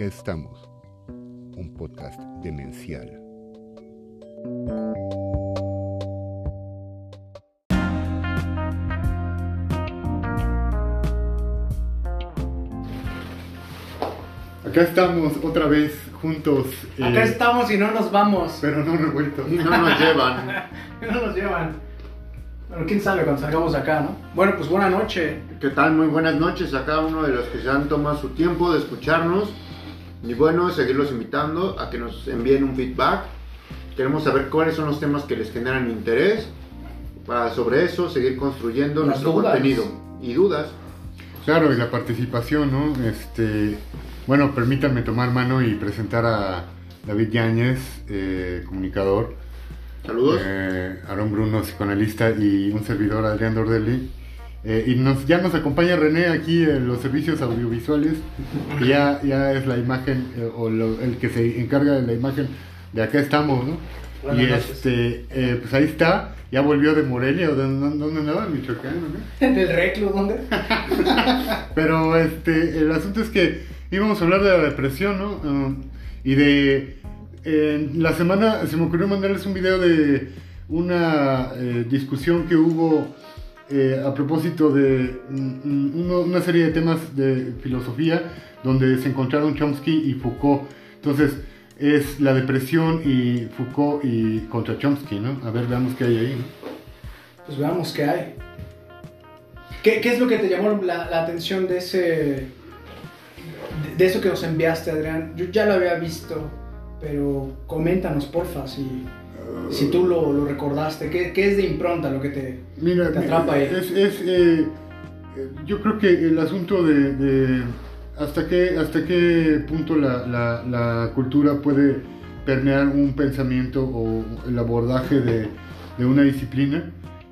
Acá estamos, un podcast demencial. Acá estamos otra vez juntos. eh, Acá estamos y no nos vamos. Pero no revueltos. No nos llevan. no nos llevan. Bueno, quién sabe cuando salgamos de acá, ¿no? Bueno, pues buena noche. ¿Qué tal? Muy buenas noches a cada uno de los que se han tomado su tiempo de escucharnos. Y bueno, seguirlos invitando a que nos envíen un feedback. Queremos saber cuáles son los temas que les generan interés. Para sobre eso seguir construyendo Las nuestro dudas. contenido. Y dudas. Claro, y la participación, ¿no? Este, bueno, permítanme tomar mano y presentar a David Yáñez, eh, comunicador, Saludos. eh, Aarón Bruno, psicoanalista, y un servidor, Adrián Dordelli. Eh, y nos, ya nos acompaña René aquí en los servicios audiovisuales, y ya, ya es la imagen, eh, o lo- el que se encarga de la imagen de acá estamos, ¿no? Buenas y noches. este, eh, pues ahí está, ya volvió de Morelia, ¿o de dónde andaba? ¿En Michoacán? ¿o qué? ¿Del reclu dónde? Pero este, el asunto es que íbamos a hablar de la depresión, ¿no? Um, y de... En la semana se me ocurrió mandarles un video de una eh, discusión que hubo eh, a propósito de una serie de temas de filosofía donde se encontraron Chomsky y Foucault. Entonces es la depresión y Foucault y contra Chomsky, ¿no? A ver, veamos qué hay ahí, ¿no? Pues veamos qué hay. ¿Qué, es lo que te llamó la, la atención de ese. De, de eso que nos enviaste, Adrián? Yo ya lo había visto, pero coméntanos, porfa, si, si tú lo, lo recordaste. ¿Qué, qué es de impronta lo que te. Mira, Te atrapa ahí. es, es, eh, eh, yo creo que el asunto de, de hasta qué hasta qué punto la, la- la cultura puede permear un pensamiento o el abordaje de, de una disciplina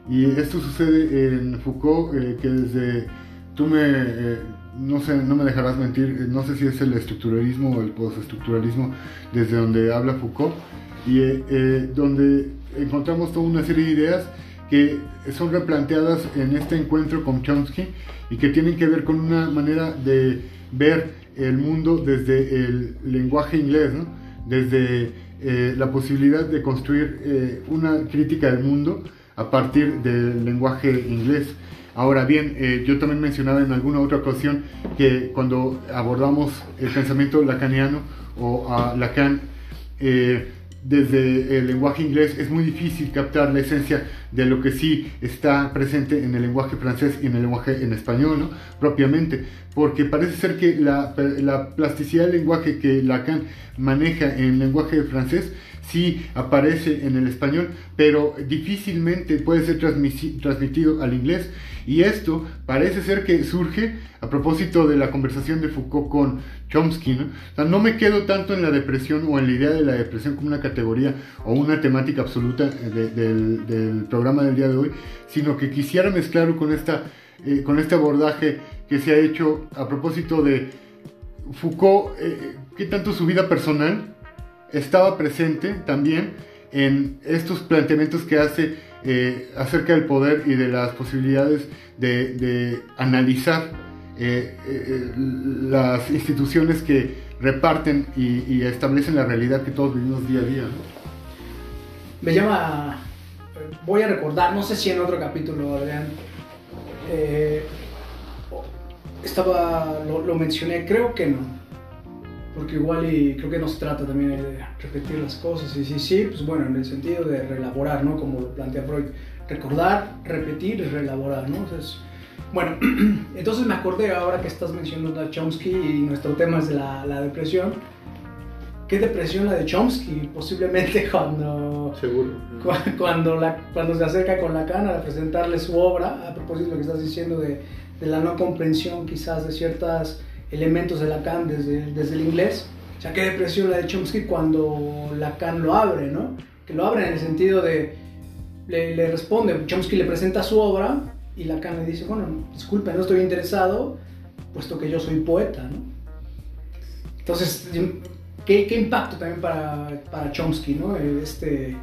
y esto sucede en Foucault eh, que desde tú me eh, no sé no me dejarás mentir eh, no sé si es el estructuralismo o el postestructuralismo desde donde habla Foucault y eh, eh, donde encontramos toda una serie de ideas que son replanteadas en este encuentro con Chomsky y que tienen que ver con una manera de ver el mundo desde el lenguaje inglés, desde eh, la posibilidad de construir una crítica del mundo a partir del lenguaje inglés. Ahora bien, yo también mencionaba en alguna otra ocasión que cuando abordamos el pensamiento lacaniano o a Lacan, eh, desde el lenguaje inglés es muy difícil captar la esencia de lo que sí está presente en el lenguaje francés y en el lenguaje en español, ¿no? propiamente, porque parece ser que la, la plasticidad del lenguaje que Lacan maneja en el lenguaje francés sí aparece en el español, pero difícilmente puede ser transmitido al inglés. Y esto parece ser que surge a propósito de la conversación de Foucault con Chomsky. ¿no? No me quedo tanto en la depresión o en la idea de la depresión como una categoría o una temática absoluta de- del, del programa del día de hoy, sino que quisiera mezclarlo con, esta, eh, con este abordaje que se ha hecho a propósito de Foucault, eh, qué tanto su vida personal estaba presente también en estos planteamientos que hace eh, acerca del poder y de las posibilidades de, de analizar eh, eh, las instituciones que reparten y, y establecen la realidad que todos vivimos día a día. ¿no? Me llama. Voy a recordar, no sé si en otro capítulo, Adrián. eh, estaba. Lo, lo mencioné, creo que no. Porque igual y creo que no se trata también de repetir las cosas. Y sí, sí, pues bueno, en el sentido de reelaborar, ¿no? Como lo plantea Freud. Recordar, repetir y reelaborar, ¿no? Entonces, bueno, entonces me acordé ahora que estás mencionando a Chomsky y nuestro tema es la, la depresión. ¿Qué depresión la de Chomsky? Posiblemente cuando Seguro. cu- cuando, la, cuando se acerca con Lacan a presentarle su obra, a propósito de lo que estás diciendo de, de la no comprensión quizás de ciertos elementos de Lacan desde, desde el inglés, o sea, qué depresión la de Chomsky cuando Lacan lo abre, ¿no? Que lo abre en el sentido de, le, le responde, Chomsky le presenta su obra y Lacan le dice, bueno, disculpe, no estoy interesado, puesto que yo soy poeta, ¿no? Entonces, ¿qué, qué impacto también para, para Chomsky, ¿no? Este,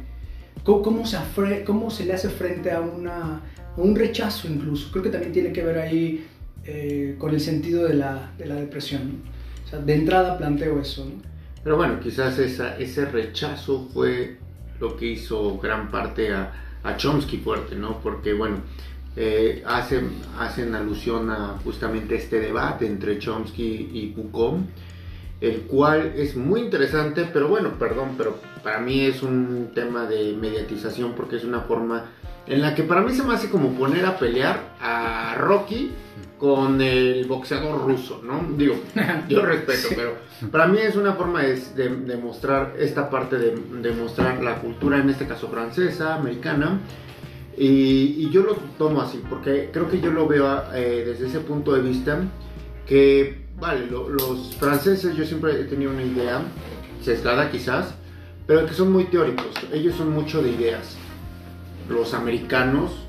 ¿cómo, cómo se afre- cómo se le hace frente a, una, a un rechazo incluso? Creo que también tiene que ver ahí eh, con el sentido de la, de la depresión. ¿no? O sea, de entrada planteo eso, ¿no? Pero bueno, quizás esa, ese rechazo fue lo que hizo gran parte a, a Chomsky fuerte, ¿no? Porque, bueno, eh, hacen, hacen alusión a justamente este debate entre Chomsky y Foucault, el cual es muy interesante, pero bueno, perdón, pero para mí es un tema de mediatización porque es una forma en la que para mí se me hace como poner a pelear a Rocky con el boxeador ruso, ¿no? Digo, yo respeto, pero para mí es una forma de, de, mostrar esta parte de, de, mostrar la cultura, en este caso francesa, americana, y, yo lo tomo así, porque creo que yo lo veo eh, desde ese punto de vista, que, vale, los franceses yo siempre he tenido una idea, sesgada quizás, pero que son muy teóricos, ellos son mucho de ideas. Los americanos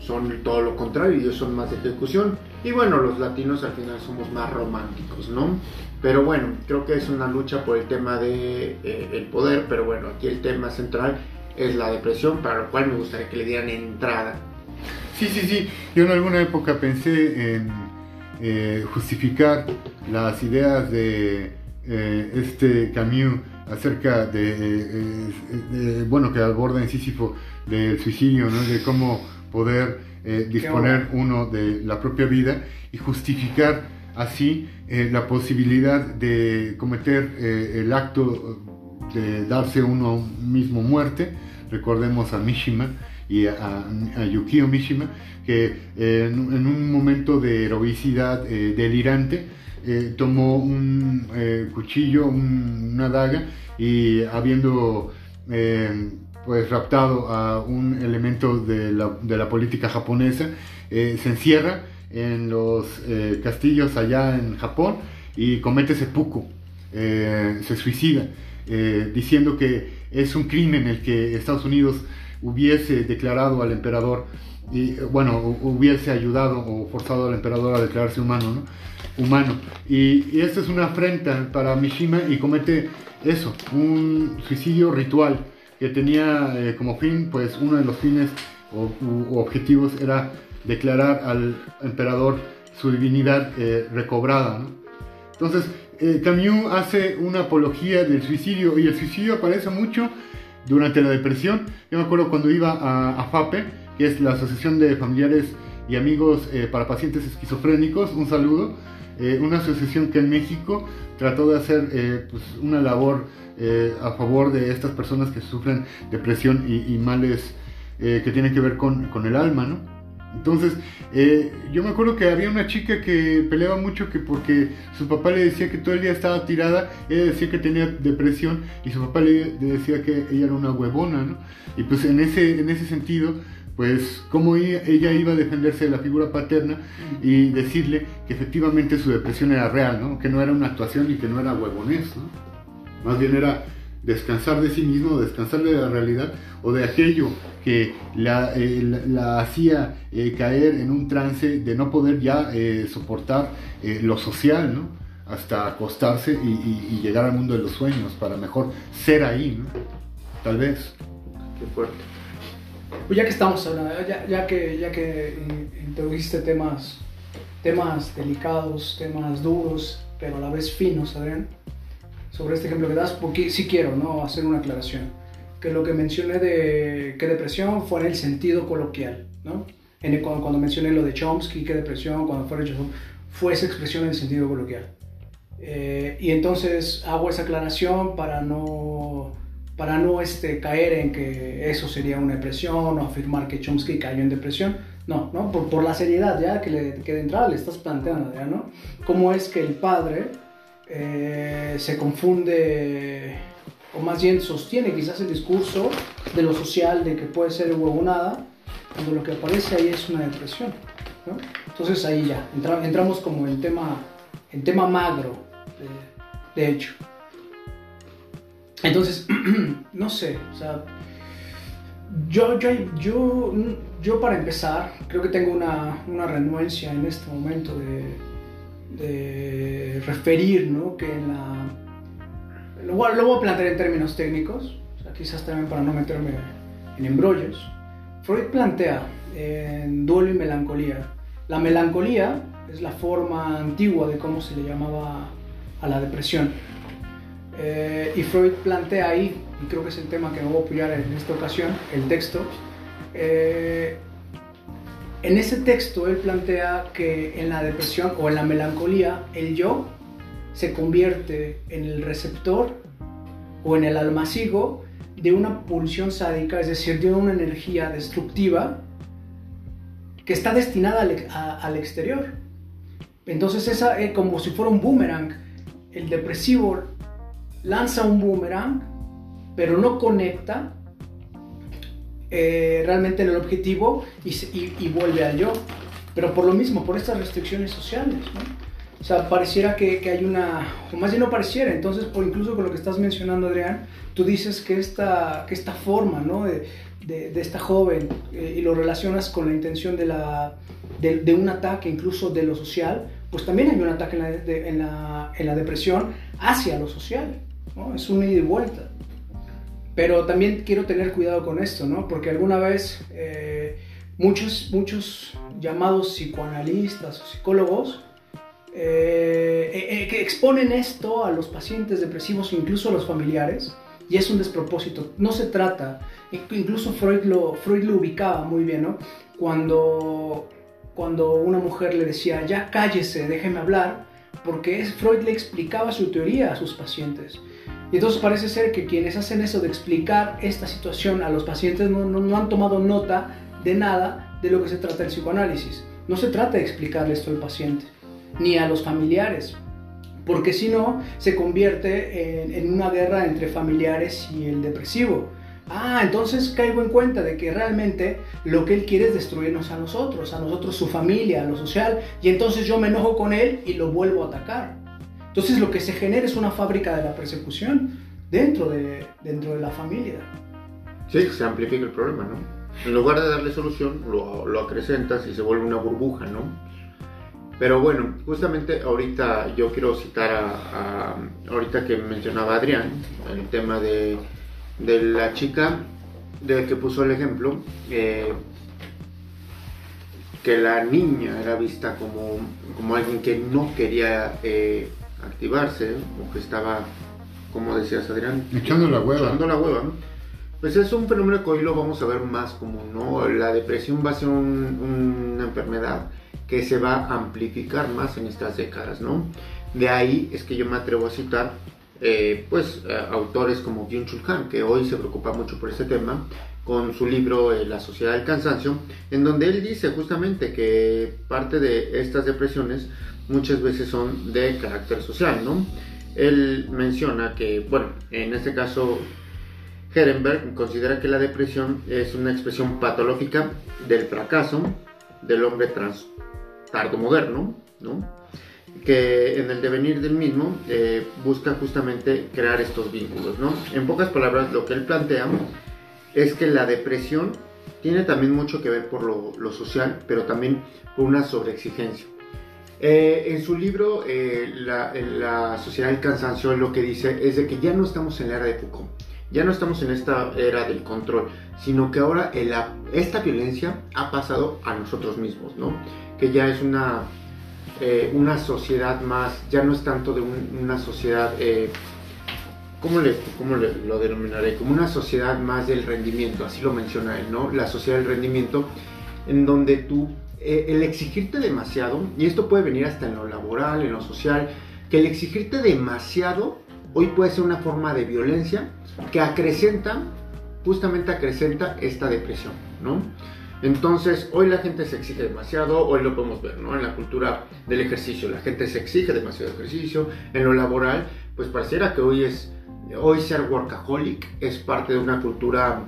son todo lo contrario, ellos son más de ejecución. Y bueno, los latinos al final somos más románticos, ¿no? Pero bueno, creo que es una lucha por el tema de eh, el poder, pero bueno, aquí el tema central es la depresión, para lo cual me gustaría que le dieran entrada. Sí, sí, sí. Yo en alguna época pensé en eh, justificar las ideas de eh, este Camus acerca de, bueno, que aborda en Sísifo del suicidio, ¿no? De cómo poder eh, disponer uno de la propia vida y justificar así la posibilidad de cometer el acto de darse uno mismo muerte. Recordemos a Mishima y a, Yukio Mishima, que eh, en, un momento de heroicidad eh, delirante eh, tomó un cuchillo, una daga, y habiendo pues raptado a un elemento de la, de la política japonesa, se encierra en los castillos allá en Japón y comete seppuku, se suicida. Eh, diciendo que es un crimen el que Estados Unidos hubiese declarado al emperador, y, bueno, hubiese ayudado o forzado al emperador a declararse humano, ¿no? Humano. Y, y esto es una afrenta para Mishima y comete eso, un suicidio ritual que tenía eh, como fin, pues uno de los fines o objetivos era declarar al emperador su divinidad eh, recobrada. ¿no? Entonces, eh, Camus hace una apología del suicidio y el suicidio aparece mucho durante la depresión. Yo me acuerdo cuando iba a, FAPE, que es la Asociación de Familiares y Amigos eh, para Pacientes Esquizofrénicos, un saludo, eh, una asociación que en México trató de hacer pues, una labor a favor de estas personas que sufren depresión y, males que tienen que ver con, con el alma, ¿no? Entonces, eh, yo me acuerdo que había una chica que peleaba mucho que porque su papá le decía que todo el día estaba tirada, ella decía que tenía depresión y su papá le, decía que ella era una huevona, ¿no? Y pues en ese, en ese sentido, pues cómo ella, iba a defenderse de la figura paterna y decirle que efectivamente su depresión era real, ¿no? Que no era una actuación y que no era huevonés, ¿no? Más bien era descansar de sí mismo, descansar de la realidad o de aquello que la, eh, la, hacía eh, caer en un trance de no poder ya eh, soportar lo social, ¿no? Hasta acostarse y, llegar al mundo de los sueños para mejor ser ahí, ¿no? Tal vez. Qué fuerte. Pues ya que estamos hablando, ya, ya que, ya que introdujiste temas, temas delicados, temas duros, pero a la vez finos, Adrián, sobre este ejemplo que das, porque sí quiero ¿no? hacer una aclaración. Que lo que mencioné de qué depresión fue en el sentido coloquial, ¿no? En cuando, cuando, mencioné lo de Chomsky, qué depresión, cuando fue hecho, fue esa expresión en el sentido coloquial. Eh, y entonces hago esa aclaración para no, para no este, caer en que eso sería una depresión o afirmar que Chomsky cayó en depresión. No, ¿no? Por, por la seriedad ya que, le, que de entrada le estás planteando, ¿ya, ¿no? ¿Cómo es que el padre eh, se confunde, o más bien sostiene quizás el discurso de lo social, de que puede ser huevonada, cuando lo que aparece ahí es una depresión. Entonces ahí ya, entramos como en tema, en tema magro, de, hecho. Entonces, no sé, yo, yo, yo, yo para empezar, creo que tengo una, una renuencia en este momento de, de referir, ¿no? Que la... Lo, voy a plantear en términos técnicos, quizás también para no meterme en embrollos. Freud plantea en duelo y melancolía. La melancolía es la forma antigua de cómo se le llamaba a la depresión. Eh, y Freud plantea ahí, y creo que es el tema que me voy a apoyar en esta ocasión, el texto. Eh, en ese texto él plantea que en la depresión o en la melancolía el yo se convierte en el receptor o en el almacigo de una pulsión sádica, es decir, de una energía destructiva que está destinada al, exterior. Entonces esa es como si fuera un boomerang. El depresivo lanza un boomerang, pero no conecta eh, realmente en el objetivo y, vuelve al yo. Pero por lo mismo, por estas restricciones sociales. O sea, pareciera que, hay una, o más bien no pareciera, entonces por incluso con lo que estás mencionando, Adrián, tú dices que esta, que esta forma ¿no? de, de, esta joven eh, y lo relacionas con la intención de, la, de, un ataque incluso de lo social, pues también hay un ataque en la, en la, en la depresión hacia lo social. ¿no? Es un ida y vuelta. Pero también quiero tener cuidado con esto, ¿no? Porque alguna vez eh, muchos, muchos llamados psicoanalistas o psicólogos eh, que exponen esto a los pacientes depresivos, incluso a los familiares, y es un despropósito. No se trata, incluso Freud lo, Freud lo ubicaba muy bien, ¿no? Cuando, cuando una mujer le decía, ya cállese, déjeme hablar, porque Freud le explicaba su teoría a sus pacientes. Y entonces parece ser que quienes hacen eso de explicar esta situación a los pacientes no, han tomado nota de nada de lo que se trata el psicoanálisis. No se trata de explicarle esto al paciente, ni a los familiares, porque si no, se convierte en, una guerra entre familiares y el depresivo. Ah, entonces caigo en cuenta de que realmente lo que él quiere es destruirnos a nosotros, a nosotros, su familia, a lo social, y entonces yo me enojo con él y lo vuelvo a atacar. Entonces lo que se genera es una fábrica de la persecución dentro de, dentro de la familia. Sí, se amplifica el problema, ¿no? En lugar de darle solución, lo, lo acrecentas y se vuelve una burbuja, ¿no? Pero bueno, justamente ahorita yo quiero citar a, ahorita que mencionaba Adrián, el tema de, de la chica de que puso el ejemplo, eh, que la niña era vista como, como alguien que no quería eh, activarse o que estaba, como decías Adrián, echando la hueva. Echando la hueva. Pues es un fenómeno que hoy lo vamos a ver más como, ¿no? La depresión va a ser una enfermedad que se va a amplificar más en estas décadas, ¿no? De ahí es que yo me atrevo a citar, eh, pues, autores como Byung-Chul Han, que hoy se preocupa mucho por este tema, con su libro eh, La Sociedad del Cansancio, en donde él dice justamente que parte de estas depresiones muchas veces son de carácter social, ¿no? Él menciona que, bueno, en este caso, Herenberg considera que la depresión es una expresión patológica del fracaso del hombre trans tardo moderno, ¿no? que en el devenir del mismo eh, busca justamente crear estos vínculos. ¿no? En pocas palabras, lo que él plantea es que la depresión tiene también mucho que ver por lo, social, pero también por una sobreexigencia. Eh, en su libro, eh, la, la, Sociedad del Cansancio, lo que dice es de que ya no estamos en la era de Foucault, ya no estamos en esta era del control, sino que ahora esta violencia ha pasado a nosotros mismos, ¿no? que ya es una, eh, una sociedad más, ya no es tanto de una sociedad, eh, ¿cómo, le, ¿cómo lo denominaré? Como una sociedad más del rendimiento, así lo menciona él, ¿no? La sociedad del rendimiento, en donde tú, eh, el exigirte demasiado, y esto puede venir hasta en lo laboral, en lo social, que el exigirte demasiado hoy puede ser una forma de violencia que acrecenta, justamente acrecenta esta depresión, ¿no? Entonces, hoy la gente se exige demasiado, hoy lo podemos ver, ¿no? En la cultura del ejercicio, la gente se exige demasiado ejercicio, en lo laboral, pues pareciera que hoy es, hoy ser workaholic es parte de una cultura,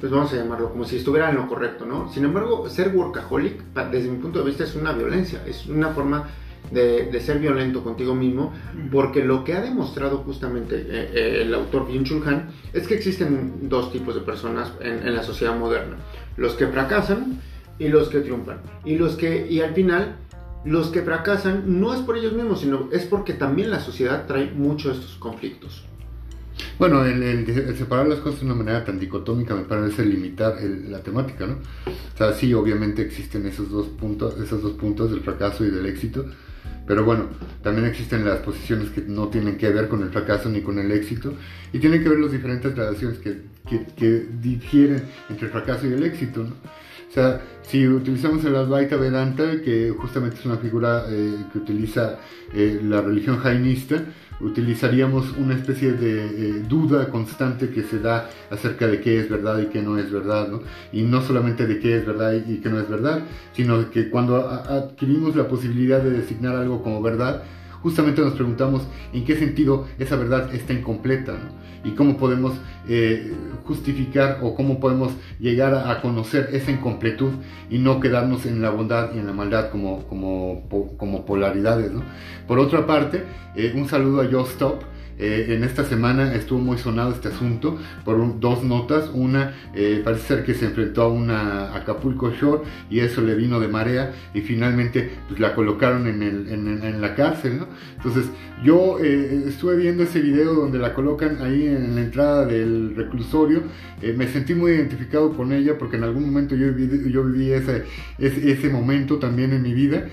pues vamos a llamarlo como si estuviera en lo correcto, ¿no? Sin embargo, ser workaholic, desde mi punto de vista, es una violencia, es una forma de, ser violento contigo mismo, porque lo que ha demostrado justamente eh, eh, el autor Byung-Chul Han es que existen dos tipos de personas en, la sociedad moderna, los que fracasan y los que triunfan. Y, los que, y al final, los que fracasan no es por ellos mismos, sino es porque también la sociedad trae muchos de estos conflictos. Bueno, el, separar las cosas de una manera tan dicotómica me parece limitar la temática, ¿no? O sea, sí, obviamente existen esos dos puntos, esos dos puntos del fracaso y del éxito, Pero bueno, también existen las posiciones que no tienen que ver con el fracaso ni con el éxito y tienen que ver las diferentes relaciones que, que, difieren entre el fracaso y el éxito. ¿no? O sea, si utilizamos el Advaita Vedanta, que justamente es una figura eh, que utiliza eh, la religión jainista, utilizaríamos una especie de duda constante que se da acerca de qué es verdad y qué no es verdad. Y no solamente de qué es verdad y qué no es verdad, sino que cuando adquirimos la posibilidad de designar algo como verdad, justamente nos preguntamos en qué sentido esa verdad está incompleta y cómo podemos eh, justificar o cómo podemos llegar a, conocer esa incompletud y no quedarnos en la bondad y en la maldad como, como, como polaridades. ¿no? Por otra parte, eh, un saludo a Joe Stop eh, en esta semana estuvo muy sonado este asunto por dos notas. Una, eh, parece ser que se enfrentó a una Acapulco Shore y eso le vino de marea y finalmente pues, la colocaron en, el, en, la cárcel. ¿no? Entonces yo eh, estuve viendo ese video donde la colocan ahí en la entrada del reclusorio. me sentí muy identificado con ella porque en algún momento yo viví, yo viví ese, ese, ese momento también en mi vida.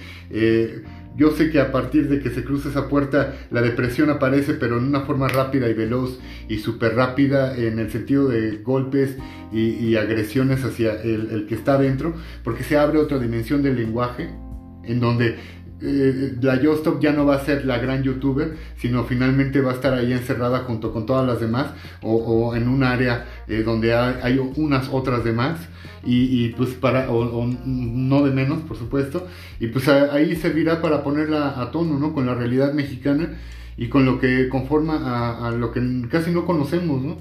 Yo sé que a partir de que se cruza esa puerta, la depresión aparece, pero en una forma rápida y veloz y súper rápida en el sentido de golpes y, agresiones hacia el, que está adentro, porque se abre otra dimensión del lenguaje, en donde eh, la Yostop ya no va a ser la gran youtuber, sino finalmente va a estar ahí encerrada junto con todas las demás, o, en un área eh, donde hay, unas otras demás y, pues para, o, no de menos, por supuesto, y pues ahí servirá para ponerla a tono, ¿no? Con la realidad mexicana y con lo que conforma a, lo que casi no conocemos, ¿no?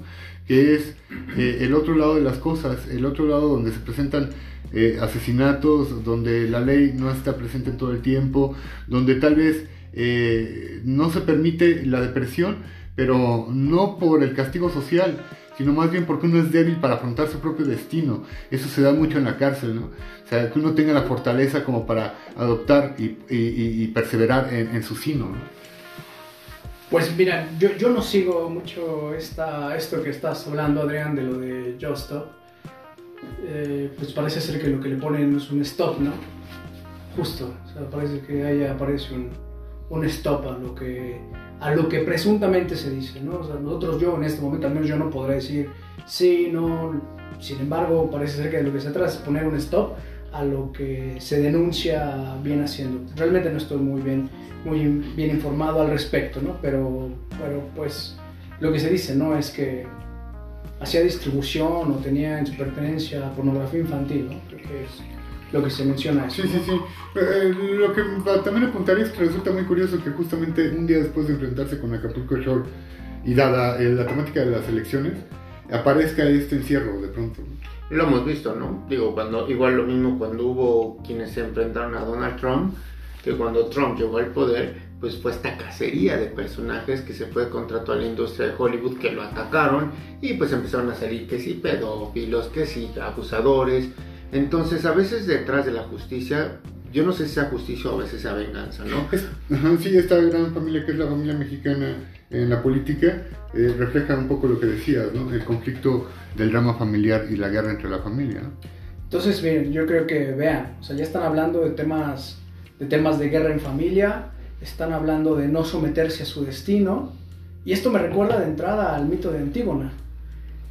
Que es eh, el otro lado de las cosas, el otro lado donde se presentan eh, asesinatos, donde la ley no está presente todo el tiempo, donde tal vez eh, no se permite la depresión, pero no por el castigo social, sino más bien porque uno es débil para afrontar su propio destino. Eso se da mucho en la cárcel, ¿no? O sea, que uno tenga la fortaleza como para adoptar y, perseverar en, su sino, ¿no? Pues mira, yo, yo no sigo mucho esta, esto que estás hablando, Adrián, de lo de Just Stop. Eh, pues parece ser que lo que le ponen es un stop, ¿no? Justo, o sea, parece que ahí aparece un, un stop a lo que a lo que presuntamente se dice, ¿no? O sea, nosotros, yo en este momento, al menos yo no podré decir sí, no, sin embargo, parece ser que de lo que se trata es poner un stop a lo que se denuncia bien haciendo. Realmente no estoy muy bien, muy bien informado al respecto, ¿no? Pero, pero pues lo que se dice, ¿no? Es que hacía distribución o tenía en su pertenencia pornografía infantil, ¿no? Creo que es lo que se menciona. Sí, sí, sí. Eh, lo que también apuntaría es que resulta muy curioso que justamente un día después de enfrentarse con Acapulco Shore y dada eh, la temática de las elecciones, aparezca este encierro de pronto. Lo hemos visto, ¿no? Digo, cuando igual lo mismo cuando hubo quienes se enfrentaron a Donald Trump, que cuando Trump llegó al poder, pues fue esta cacería de personajes que se fue contra toda la industria de Hollywood que lo atacaron y pues empezaron a salir que sí pedófilos, que sí abusadores, entonces, a veces detrás de la justicia, yo no sé si sea justicia o a veces sea venganza, ¿no? sí, esta gran familia que es la familia mexicana en la política eh, refleja un poco lo que decías, ¿no? El conflicto del drama familiar y la guerra entre la familia. Entonces, bien, yo creo que vean, o sea, ya están hablando de temas de temas de guerra en familia, están hablando de no someterse a su destino, y esto me recuerda de entrada al mito de Antígona.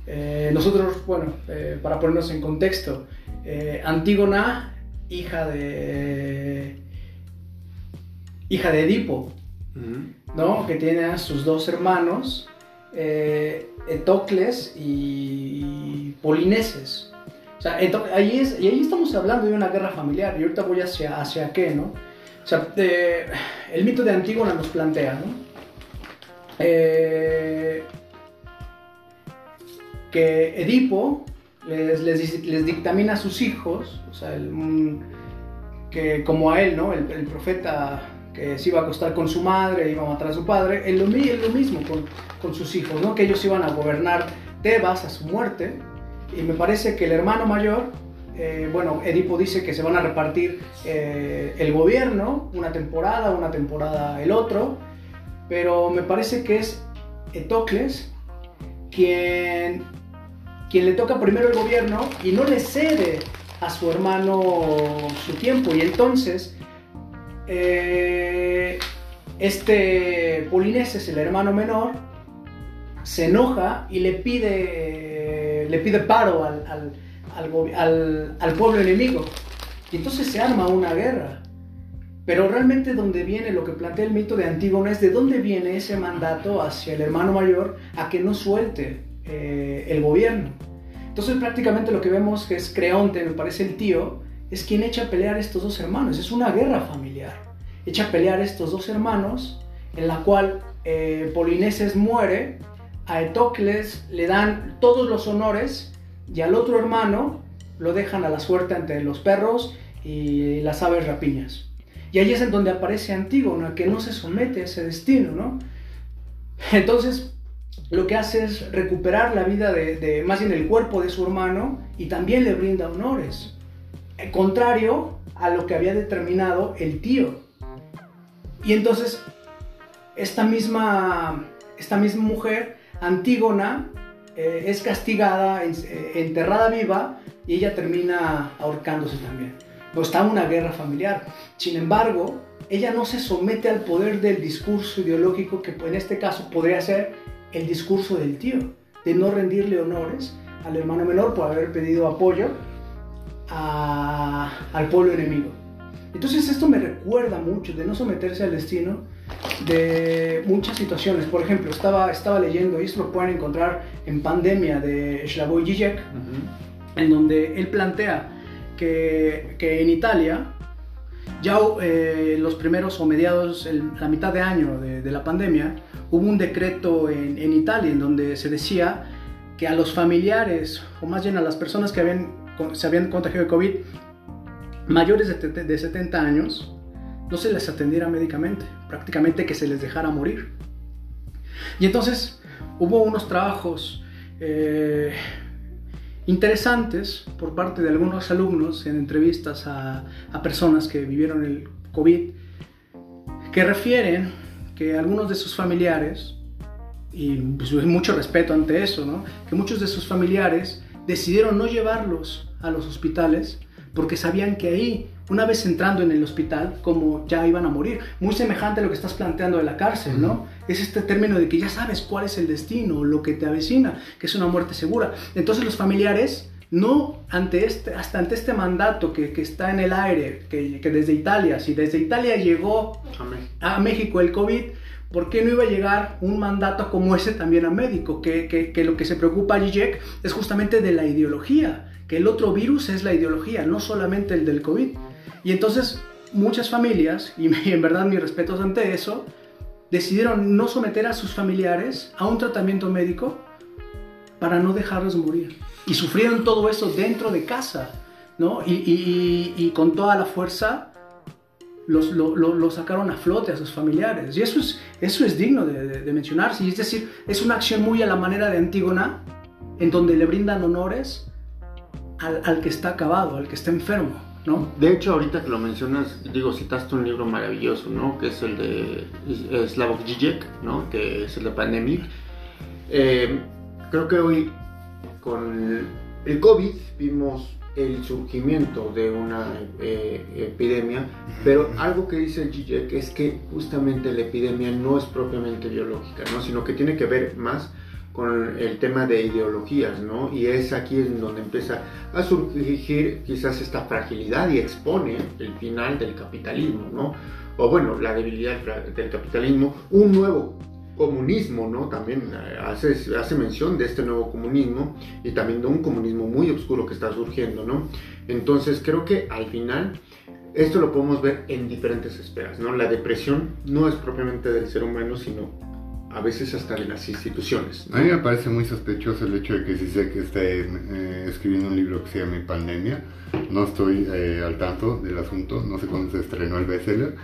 Eh, nosotros, bueno, eh, para ponernos en contexto, eh, Antígona, hija de. hija de Edipo, ¿no? Que tiene a sus dos hermanos, eh, Etocles y Polineses. O sea, ahí, es, y ahí estamos hablando de una guerra familiar, y ahorita voy hacia, hacia qué, ¿no? O sea, eh, el mito de Antígona nos plantea, ¿no? que Edipo les, dictamina a sus hijos, o sea, que como a él, ¿no? El, profeta que se iba a acostar con su madre, iba a matar a su padre, es lo, mismo con, con, sus hijos, ¿no? Que ellos iban a gobernar Tebas a su muerte, y me parece que el hermano mayor, eh, bueno, Edipo dice que se van a repartir eh, el gobierno, una temporada, una temporada el otro, pero me parece que es Etocles quien quien le toca primero el gobierno y no le cede a su hermano su tiempo. Y entonces eh, este Polineses, el hermano menor, se enoja y le pide, le pide paro al, al, al, al pueblo enemigo. Y entonces se arma una guerra. Pero realmente donde viene lo que plantea el mito de Antígona es de dónde viene ese mandato hacia el hermano mayor a que no suelte eh, el gobierno. Entonces prácticamente lo que vemos que es Creonte, me parece el tío, es quien echa a pelear a estos dos hermanos. Es una guerra familiar. Echa a pelear a estos dos hermanos en la cual eh, Polineses muere, a Etocles le dan todos los honores y al otro hermano lo dejan a la suerte ante los perros y las aves rapiñas. Y ahí es en donde aparece Antígona, que no se somete a ese destino, ¿no? Entonces, lo que hace es recuperar la vida de, más bien el cuerpo de su hermano y también le brinda honores. Contrario a lo que había determinado el tío. Y entonces, esta misma, esta misma mujer, Antígona, eh, es castigada, eh, enterrada viva, y ella termina ahorcándose también o está una guerra familiar. Sin embargo, ella no se somete al poder del discurso ideológico que en este caso podría ser el discurso del tío, de no rendirle honores al hermano menor por haber pedido apoyo al pueblo enemigo. Entonces esto me recuerda mucho de no someterse al destino de muchas situaciones. Por ejemplo, estaba, estaba leyendo, y esto lo pueden encontrar en Pandemia de Slavoj Žižek, en donde él plantea que, en Italia, ya eh, los primeros o mediados, la mitad de año de, la pandemia, hubo un decreto en, Italia en donde se decía que a los familiares, o más bien a las personas que habían, se habían contagiado de COVID, mayores de, de 70 años, no se les atendiera médicamente, prácticamente que se les dejara morir. Y entonces hubo unos trabajos eh, interesantes por parte de algunos alumnos en entrevistas a, personas que vivieron el COVID, que refieren que algunos de sus familiares, y pues, mucho respeto ante eso, ¿no? que muchos de sus familiares decidieron no llevarlos a los hospitales porque sabían que ahí, una vez entrando en el hospital, como ya iban a morir. Muy semejante a lo que estás planteando de la cárcel, ¿no? Es este término de que ya sabes cuál es el destino, lo que te avecina, que es una muerte segura. Entonces los familiares no ante este, hasta ante este mandato que, que está en el aire, que, que, desde Italia, si desde Italia llegó a México el COVID, ¿por qué no iba a llegar un mandato como ese también a México? Que, que lo que se preocupa a Zizek es justamente de la ideología, que el otro virus es la ideología, no solamente el del COVID. Y entonces muchas familias, y en verdad mi respeto ante eso, decidieron no someter a sus familiares a un tratamiento médico para no dejarlos morir. Y sufrieron todo eso dentro de casa, ¿no? Y, con toda la fuerza los, lo, sacaron a flote a sus familiares. Y eso es, eso es digno de, de mencionarse. Y es decir, es una acción muy a la manera de Antígona, en donde le brindan honores al, que está acabado, al que está enfermo. ¿No? De hecho, ahorita que lo mencionas, digo, citaste un libro maravilloso, ¿no? Que es el de Slavoj Žižek, ¿no? Que es el de Pandemic. Eh, creo que hoy, con el COVID, vimos el surgimiento de una eh, epidemia, pero algo que dice Žižek es que justamente la epidemia no es propiamente biológica, ¿no? Sino que tiene que ver más con el tema de ideologías, ¿no? Y es aquí en donde empieza a surgir quizás esta fragilidad y expone el final del capitalismo, ¿no? O bueno, la debilidad del capitalismo, un nuevo comunismo, ¿no? También eh, hace, hace mención de este nuevo comunismo y también de un comunismo muy oscuro que está surgiendo, ¿no? Entonces creo que al final esto lo podemos ver en diferentes esferas, ¿no? La depresión no es propiamente del ser humano, sino a veces hasta de las instituciones. A mí me parece muy sospechoso el hecho de que que esté eh, escribiendo un libro que se llama Pandemia. No estoy eh, al tanto del asunto, no sé cuándo se estrenó el bestseller.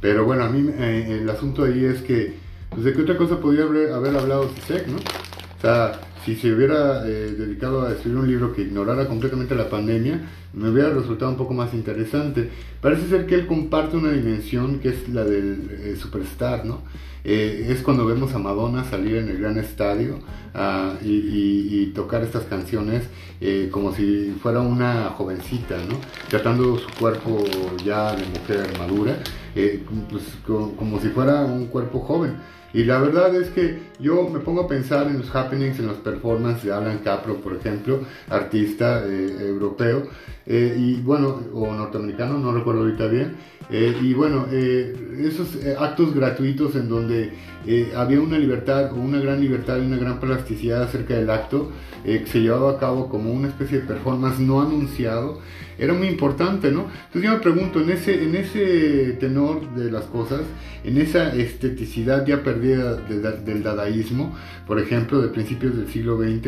Pero bueno, a mí eh, el asunto ahí es que, pues, ¿de qué otra cosa podría haber, haber hablado Zizek, no? O sea, si se hubiera eh, dedicado a escribir un libro que ignorara completamente la pandemia, me hubiera resultado un poco más interesante. Parece ser que él comparte una dimensión que es la del eh, superstar, ¿no? Eh, es cuando vemos a Madonna salir en el gran estadio ah, y, tocar estas canciones como si fuera una jovencita, ¿no? Tratando su cuerpo ya de mujer madura, pues, como si fuera un cuerpo joven. Y la verdad es que yo me pongo a pensar en los happenings, en las performances de Alan Capro, por ejemplo, artista eh, europeo, eh, y bueno, o norteamericano, no recuerdo ahorita bien, eh, y bueno, esos actos gratuitos en donde había una libertad, o una gran libertad y una gran plasticidad acerca del acto, que se llevaba a cabo como una especie de performance no anunciado, era muy importante, ¿no? Entonces yo me pregunto, en ese, en ese tenor de las cosas, en esa esteticidad ya perdida del dadaísmo, por ejemplo, de principios del siglo XX,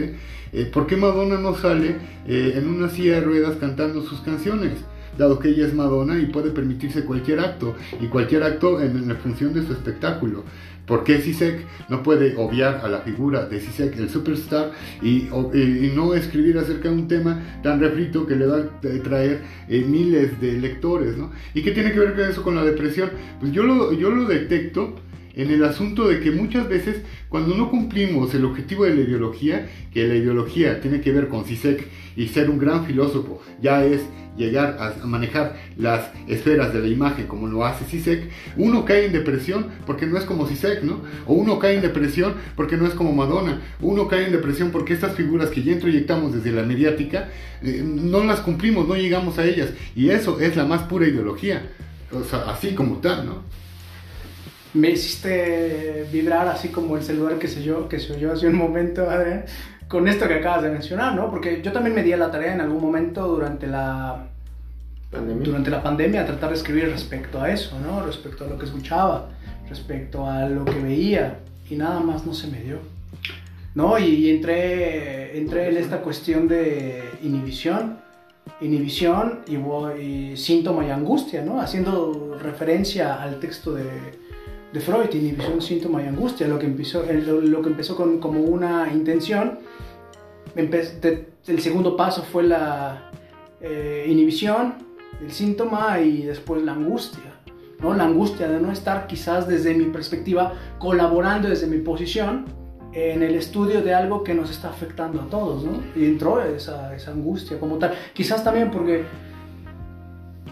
eh, ¿por qué Madonna no sale eh, en una silla de ruedas cantando sus canciones? Dado que ella es Madonna y puede permitirse cualquier acto, y cualquier acto en, función de su espectáculo. ¿Por qué Sisek no puede obviar a la figura de Sisek, el superstar, y, no escribir acerca de un tema tan refrito que le va a traer eh, miles de lectores? ¿no? ¿Y qué tiene que ver eso con la depresión? Pues yo lo, yo lo detecto en el asunto de que muchas veces cuando no cumplimos el objetivo de la ideología, que la ideología tiene que ver con Sisek y ser un gran filósofo, ya es llegar a manejar las esferas de la imagen como lo hace Sisek, uno cae en depresión porque no es como Sisek, ¿no? O uno cae en depresión porque no es como Madonna, uno cae en depresión porque estas figuras que ya introyectamos desde la mediática eh, no las cumplimos, no llegamos a ellas y eso es la más pura ideología, o sea, así como tal, ¿no? Me hiciste vibrar así como el celular que se yo, que se oyó hace un momento, Adrián con esto que acabas de mencionar, ¿no? Porque yo también me di a la tarea en algún momento durante la pandemia, durante la pandemia a tratar de escribir respecto a eso, ¿no? Respecto a lo que escuchaba, respecto a lo que veía y nada más no se me dio. ¿No? Y, entré, entré en esta cuestión de inhibición, inhibición y, y síntoma y angustia, ¿no? Haciendo referencia al texto de, de Freud, inhibición, síntoma y angustia, lo que empezó, lo, que empezó con, como una intención, el segundo paso fue la eh, inhibición, el síntoma y después la angustia. ¿no? La angustia de no estar quizás desde mi perspectiva colaborando desde mi posición en el estudio de algo que nos está afectando a todos. ¿no? Y entró esa, esa angustia como tal. Quizás también porque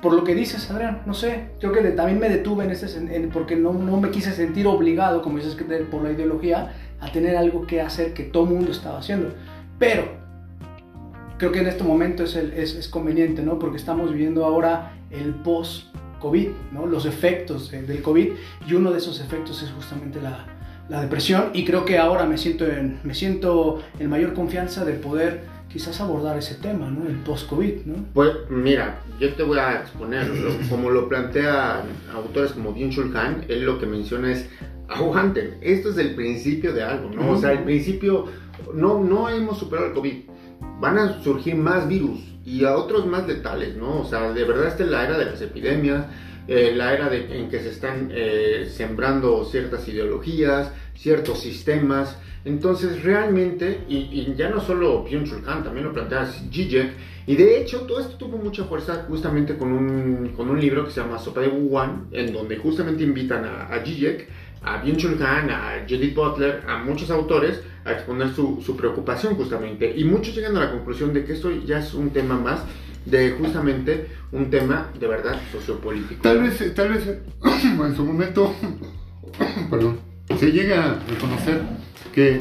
por lo que dices, Adrián, no sé, creo que también me detuve en ese porque no, no, me quise sentir obligado, como dices, por la ideología, a tener algo que hacer que todo mundo estaba haciendo. Pero creo que en este momento es, es, es conveniente, ¿no? Porque estamos viviendo ahora el post-COVID, ¿no? Los efectos del COVID, y uno de esos efectos es justamente la, la depresión, y creo que ahora me siento, en, me siento en mayor confianza de poder quizás abordar ese tema, ¿no? El post-COVID, ¿no? Pues mira, yo te voy a exponer, como lo plantea autores como Byung-Chul Han, él lo que menciona es, aguanten, esto es el principio de algo, ¿no? O sea, el principio, no, no hemos superado el COVID, van a surgir más virus y a otros más letales, ¿no? O sea, de verdad esta es la era de las epidemias, eh, la era en que se están eh, sembrando ciertas ideologías, ciertos sistemas, entonces, realmente, y, ya no solo Byung-Chul Han, también lo plantea Zizek, y de hecho todo esto tuvo mucha fuerza justamente con un, con un libro que se llama Sopa de Wuhan, en donde justamente invitan a, a a Byung-Chul Han, a Judith Butler, a muchos autores a exponer su, su, preocupación justamente. Y muchos llegan a la conclusión de que esto ya es un tema más de justamente un tema de verdad sociopolítico. Tal vez, tal vez en su momento, perdón, se llega a reconocer que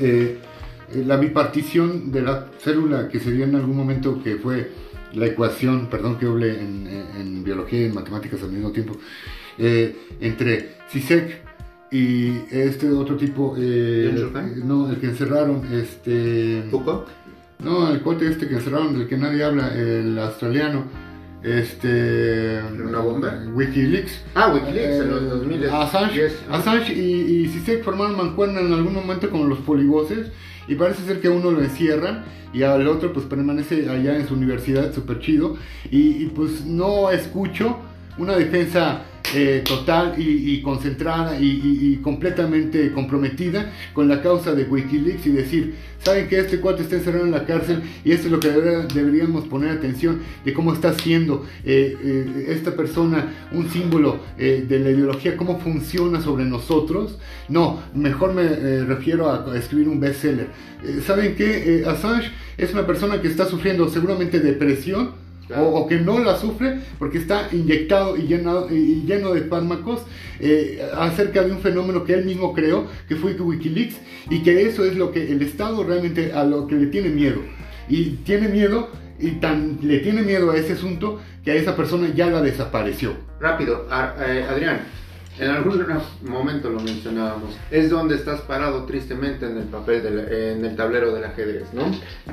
eh, la bipartición de la célula que se dio en algún momento, que fue la ecuación, perdón que hable en, biología y en matemáticas al mismo tiempo, eh, entre CISEC y este otro tipo, eh, no, el que encerraron, este... No, el cuate este que encerraron, del que nadie habla, el australiano, este una bomba Wikileaks. Ah Wikileaks en los 2000 eh, Assange, Assange y, y Sisek formaron mancuerna en algún momento con los polivoces y parece ser que a uno lo encierran y al otro pues permanece allá en su universidad súper chido y, pues no escucho una defensa eh, total y, concentrada y, completamente comprometida con la causa de Wikileaks y decir, saben que este cuate está encerrado en la cárcel y esto es lo que deberíamos poner atención de cómo está siendo eh, eh, esta persona un símbolo de la ideología, cómo funciona sobre nosotros. No, mejor me refiero a escribir un bestseller. ¿Saben que Assange es una persona que está sufriendo seguramente depresión? O, que no la sufre porque está inyectado y lleno, y lleno de fármacos eh, acerca de un fenómeno que él mismo creó, que fue Wikileaks, y que eso es lo que el Estado realmente a lo que le tiene miedo. Y tiene miedo, y tan le tiene miedo a ese asunto que a esa persona ya la desapareció. Rápido, eh, Adrián, en algún momento lo mencionábamos, es donde estás parado tristemente en el papel, en el tablero del ajedrez, ¿no?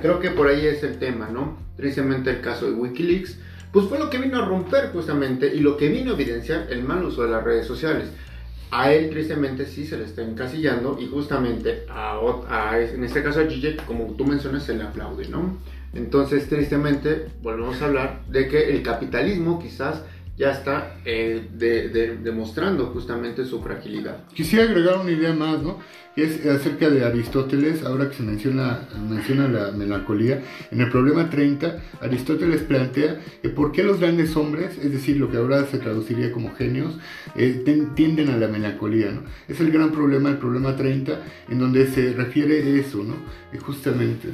Creo que por ahí es el tema, ¿no? Tristemente el caso de Wikileaks, pues fue lo que vino a romper justamente y lo que vino a evidenciar el mal uso de las redes sociales. A él tristemente sí se le está encasillando y justamente a, en este caso a Gigi, como tú mencionas, se le aplaude, ¿no? Entonces tristemente volvemos a hablar de que el capitalismo quizás ya está eh, demostrando justamente su fragilidad. Quisiera agregar una idea más, ¿no? Que es acerca de Aristóteles, ahora que se menciona, menciona la melancolía. En el problema 30, Aristóteles plantea que por qué los grandes hombres, es decir, lo que ahora se traduciría como genios, eh, tienden a la melancolía, ¿no? Es el gran problema, el problema 30, en donde se refiere eso, ¿no? justamente...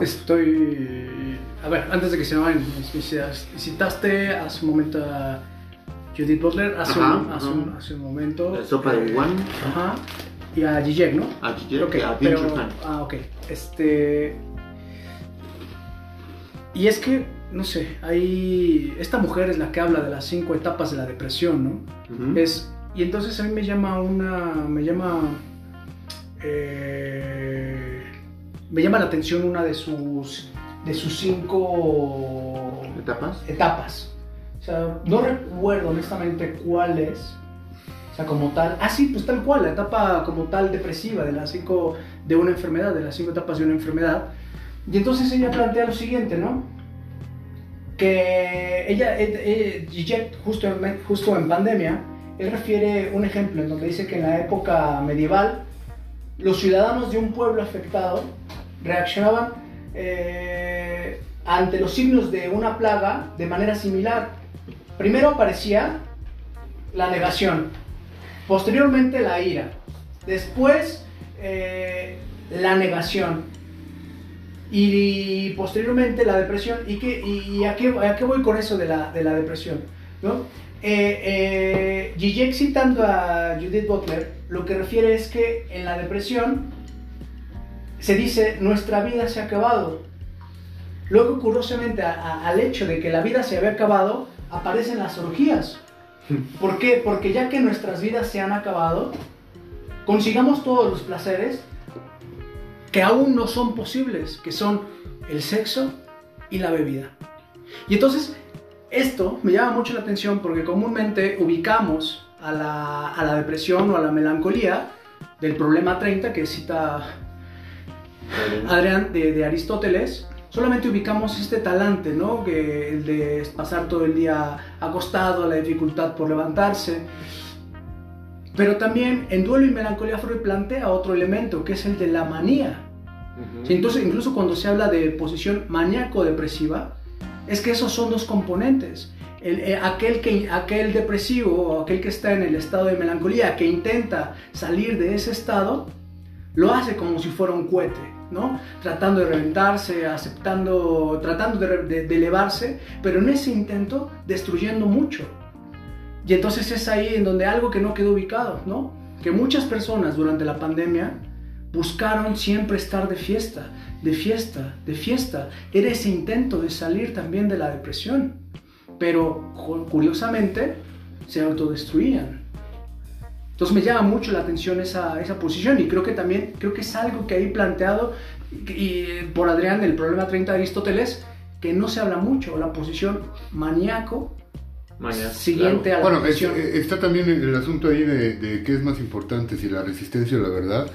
Estoy. A ver, antes de que se me vayan citaste hace un momento a Judith Butler, hace, un, hace, un, hace un, momento. La sopa de One. Ajá. Y a Zizek, ¿no? A Zizek, okay, a pero, Ah, ok. Este. Y es que, no sé, hay. Esta mujer es la que habla de las cinco etapas de la depresión, ¿no? Es. Y entonces a mí me llama una. Me llama. Eh me llama la atención una de sus, de sus cinco etapas. etapas. O sea, no recuerdo honestamente cuál es. O sea, como tal. Ah, sí, pues tal cual, la etapa como tal depresiva de las cinco, de una enfermedad, de las cinco etapas de una enfermedad. Y entonces ella plantea lo siguiente, ¿no? Que ella, eh, eh justo, en, justo en pandemia, él refiere un ejemplo en donde dice que en la época medieval, los ciudadanos de un pueblo afectado reaccionaban eh, ante los signos de una plaga de manera similar. Primero aparecía la negación, posteriormente la ira, después eh, la negación y, posteriormente la depresión. ¿Y, qué, y a, qué, voy con eso de la, de la depresión? ¿no? Eh, eh citando a Judith Butler, lo que refiere es que en la depresión se dice, nuestra vida se ha acabado. Luego, curiosamente, al hecho de que la vida se había acabado, aparecen las orgías. ¿Por qué? Porque ya que nuestras vidas se han acabado, consigamos todos los placeres que aún no son posibles, que son el sexo y la bebida. Y entonces, esto me llama mucho la atención porque comúnmente ubicamos a la, a la depresión o a la melancolía del problema 30 que cita Adrián, de, Aristóteles, solamente ubicamos este talante, ¿no? Que el de pasar todo el día acostado, la dificultad por levantarse. Pero también en Duelo y Melancolía Freud plantea otro elemento, que es el de la manía. Entonces, incluso cuando se habla de posición maníaco-depresiva, es que esos son dos componentes. Eh, aquel, que, aquel depresivo o aquel que está en el estado de melancolía, que intenta salir de ese estado, lo hace como si fuera un cohete. ¿No? Tratando de reventarse, aceptando, tratando de, elevarse, pero en ese intento destruyendo mucho. Y entonces es ahí en donde algo que no quedó ubicado, ¿no? Que muchas personas durante la pandemia buscaron siempre estar de fiesta, de fiesta, de fiesta. Era ese intento de salir también de la depresión. Pero curiosamente se autodestruían. Entonces me llama mucho la atención esa, esa posición y creo que también, creo que es algo que hay planteado y, por Adrián, el problema 30 de Aristóteles, que no se habla mucho, la posición maníaco siguiente a la Bueno, eh, está también el asunto ahí de, de, qué es más importante, si la resistencia o la verdad.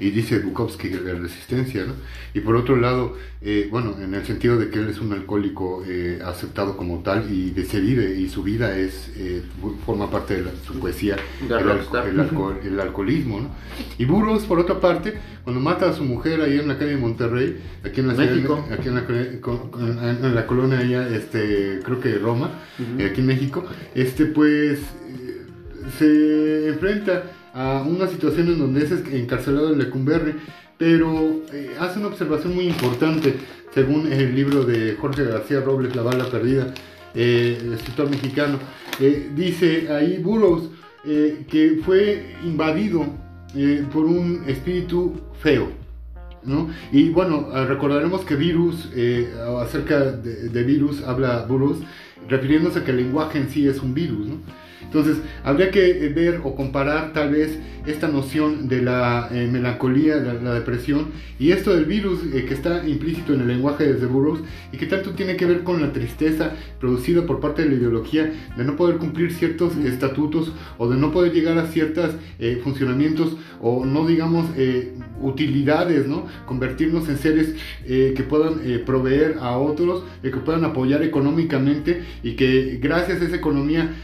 Y dice Bukowski la resistencia, ¿no? Y por otro lado, eh, bueno, en el sentido de que él es un alcohólico eh, aceptado como tal y de se vive y su vida es eh, forma parte de su poesía, el, el, alcoholismo, ¿no? Y Burroughs, por otra parte, cuando mata a su mujer ahí en la calle de Monterrey, aquí en la México. aquí en la, en la colonia allá, este, creo que Roma, aquí en México, este pues se enfrenta a una situación en donde es encarcelado en Lecumberri, pero eh, hace una observación muy importante, según el libro de Jorge García Robles, La bala perdida, eh, escritor mexicano. Eh, dice ahí Burroughs que fue invadido por un espíritu feo. ¿no? Y bueno, recordaremos que virus, acerca de, de, virus, habla Burroughs, refiriéndose a que el lenguaje en sí es un virus. ¿no? Entonces, habría que ver o comparar tal vez esta noción de la eh, melancolía, de la depresión y esto del virus eh, que está implícito en el lenguaje de Burroughs y que tanto tiene que ver con la tristeza producida por parte de la ideología de no poder cumplir ciertos estatutos o de no poder llegar a ciertos eh, funcionamientos o no digamos utilidades, ¿no? Convertirnos en seres que puedan proveer a otros, que puedan apoyar económicamente y que gracias a esa economía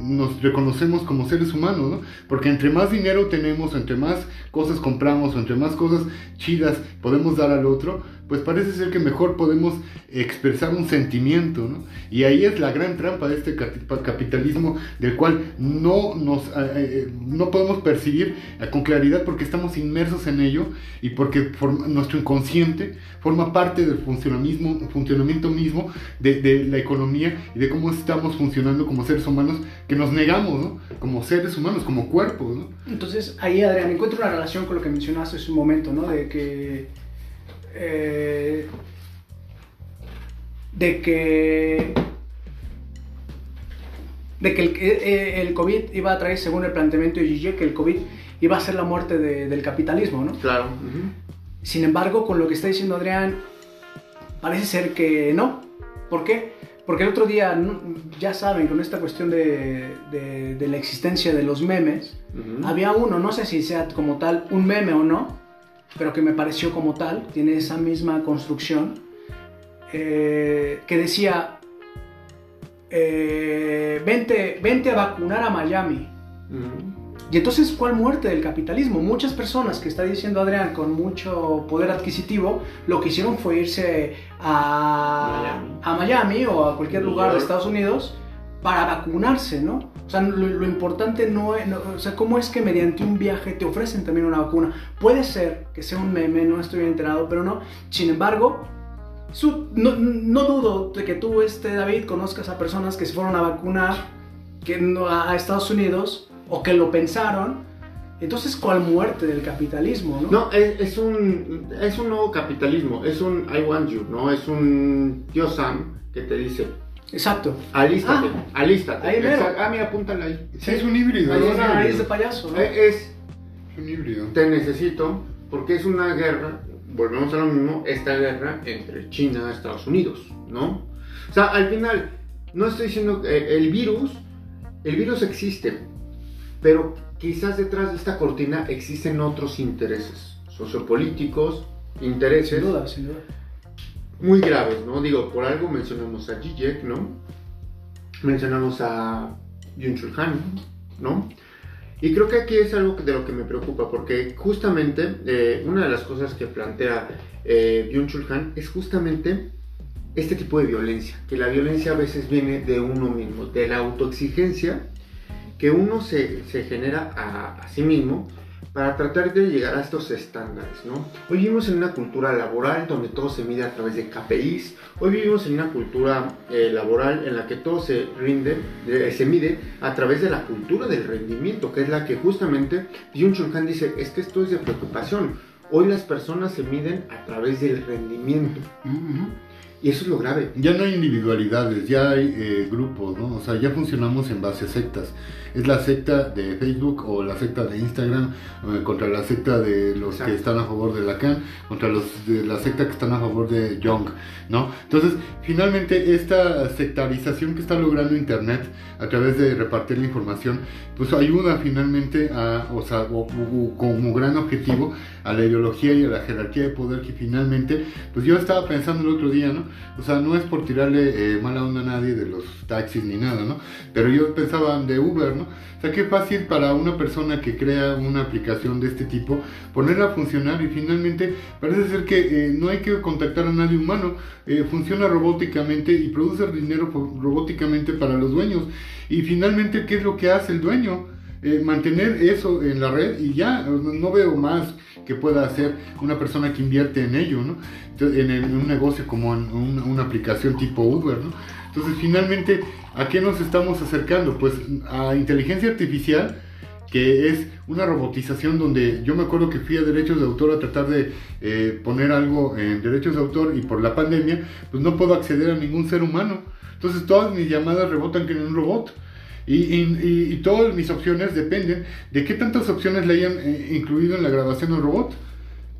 nos reconocemos como seres humanos, ¿no? Porque entre más dinero tenemos, entre más cosas compramos, entre más cosas chidas podemos dar al otro, pues parece ser que mejor podemos expresar un sentimiento, ¿no? Y ahí es la gran trampa de este capitalismo del cual no, nos, eh, eh, no podemos percibir con claridad porque estamos inmersos en ello y porque nuestro inconsciente forma parte del funcionamiento, funcionamiento mismo de, de, la economía y de cómo estamos funcionando como seres humanos que nos negamos, ¿no? Como seres humanos, como cuerpos, ¿no? Entonces ahí, Adrián, encuentro una relación con lo que mencionaste hace un momento, ¿no? De que eh, de que de que el, eh, el, COVID iba a traer, según el planteamiento de Gigi, que el COVID iba a ser la muerte del capitalismo, ¿no? Claro. Sin embargo, con lo que está diciendo Adrián, parece ser que no. ¿Por qué? Porque el otro día, ya saben, con esta cuestión de, de, la existencia de los memes, había uno, no sé si sea como tal un meme o no, pero que me pareció como tal, tiene esa misma construcción, eh, que decía, eh, vente, vente a vacunar a Miami. Y entonces, ¿cuál muerte del capitalismo? Muchas personas que está diciendo Adrián con mucho poder adquisitivo, lo que hicieron fue irse a Miami, a Miami o a cualquier lugar de Estados Unidos para vacunarse, ¿no? Sea, lo, importante no es, o sea, cómo es que mediante un viaje te ofrecen también una vacuna. Puede ser que sea un meme, no estoy enterado, pero no. Sin embargo, no, no, dudo de que tú, este, David, conozcas a personas que se fueron a vacunar que no, a Estados Unidos o que lo pensaron. Entonces, ¿cuál muerte del capitalismo? No, no es, es, un, es un nuevo capitalismo, es un I want you, ¿no? Es un tío Sam que te dice, Exacto. Alístate, ah, alístate. Ahí Ah, mira, apúntale ahí. Sí, es un híbrido. Ahí es, una nariz de payaso, ¿no? Eh, es, un híbrido. Te necesito porque es una guerra, volvemos a lo mismo, esta guerra entre China y Estados Unidos, ¿no? O sea, al final, no estoy diciendo que el virus, el virus existe, pero quizás detrás de esta cortina existen otros intereses sociopolíticos, intereses. Sin duda, sin duda muy graves, ¿no? Digo, por algo mencionamos a Zizek, ¿no? Mencionamos a Yun Han, ¿no? Y creo que aquí es algo de lo que me preocupa, porque justamente eh, una de las cosas que plantea eh, Yun Chul Han es justamente este tipo de violencia, que la violencia a veces viene de uno mismo, de la autoexigencia que uno se, se genera a sí mismo para tratar de llegar a estos estándares, ¿no? Hoy vivimos en una cultura laboral donde todo se mide a través de KPIs, hoy vivimos en una cultura eh, laboral en la que todo se rinde, se mide a través de la cultura del rendimiento, que es la que justamente Jun Chul Han dice, es que esto es de preocupación, hoy las personas se miden a través del rendimiento. Y eso es lo grave. Ya no hay individualidades, ya hay eh, grupos, ¿no? O sea, ya funcionamos en base a sectas. Es la secta de Facebook o la secta de Instagram eh, contra la secta de los Exacto. que están a favor de Lacan, contra los de la secta que están a favor de Jung, ¿no? Entonces, finalmente, esta sectarización que está logrando Internet a través de repartir la información, pues ayuda finalmente a, o sea, o- o- como gran objetivo a la ideología y a la jerarquía de poder que finalmente, pues yo estaba pensando el otro día, ¿no? O sea, no es por tirarle eh, mala onda a nadie de los taxis ni nada, ¿no? Pero yo pensaba de Uber, ¿no? O sea, qué fácil para una persona que crea una aplicación de este tipo ponerla a funcionar y finalmente parece ser que eh, no hay que contactar a nadie humano, eh, funciona robóticamente y produce dinero robóticamente para los dueños. Y finalmente, ¿qué es lo que hace el dueño? Eh, mantener eso en la red y ya, no veo más que pueda hacer una persona que invierte en ello, ¿no? En, un negocio como en una aplicación tipo Uber, ¿no? Entonces, finalmente, ¿a qué nos estamos acercando? Pues a inteligencia artificial, que es una robotización donde yo me acuerdo que fui a derechos de autor a tratar de eh, poner algo en derechos de autor y por la pandemia, pues no puedo acceder a ningún ser humano. Entonces, todas mis llamadas rebotan que en un robot. Y, y- todas mis opciones dependen de qué tantas opciones le hayan eh, incluido en la grabación del robot.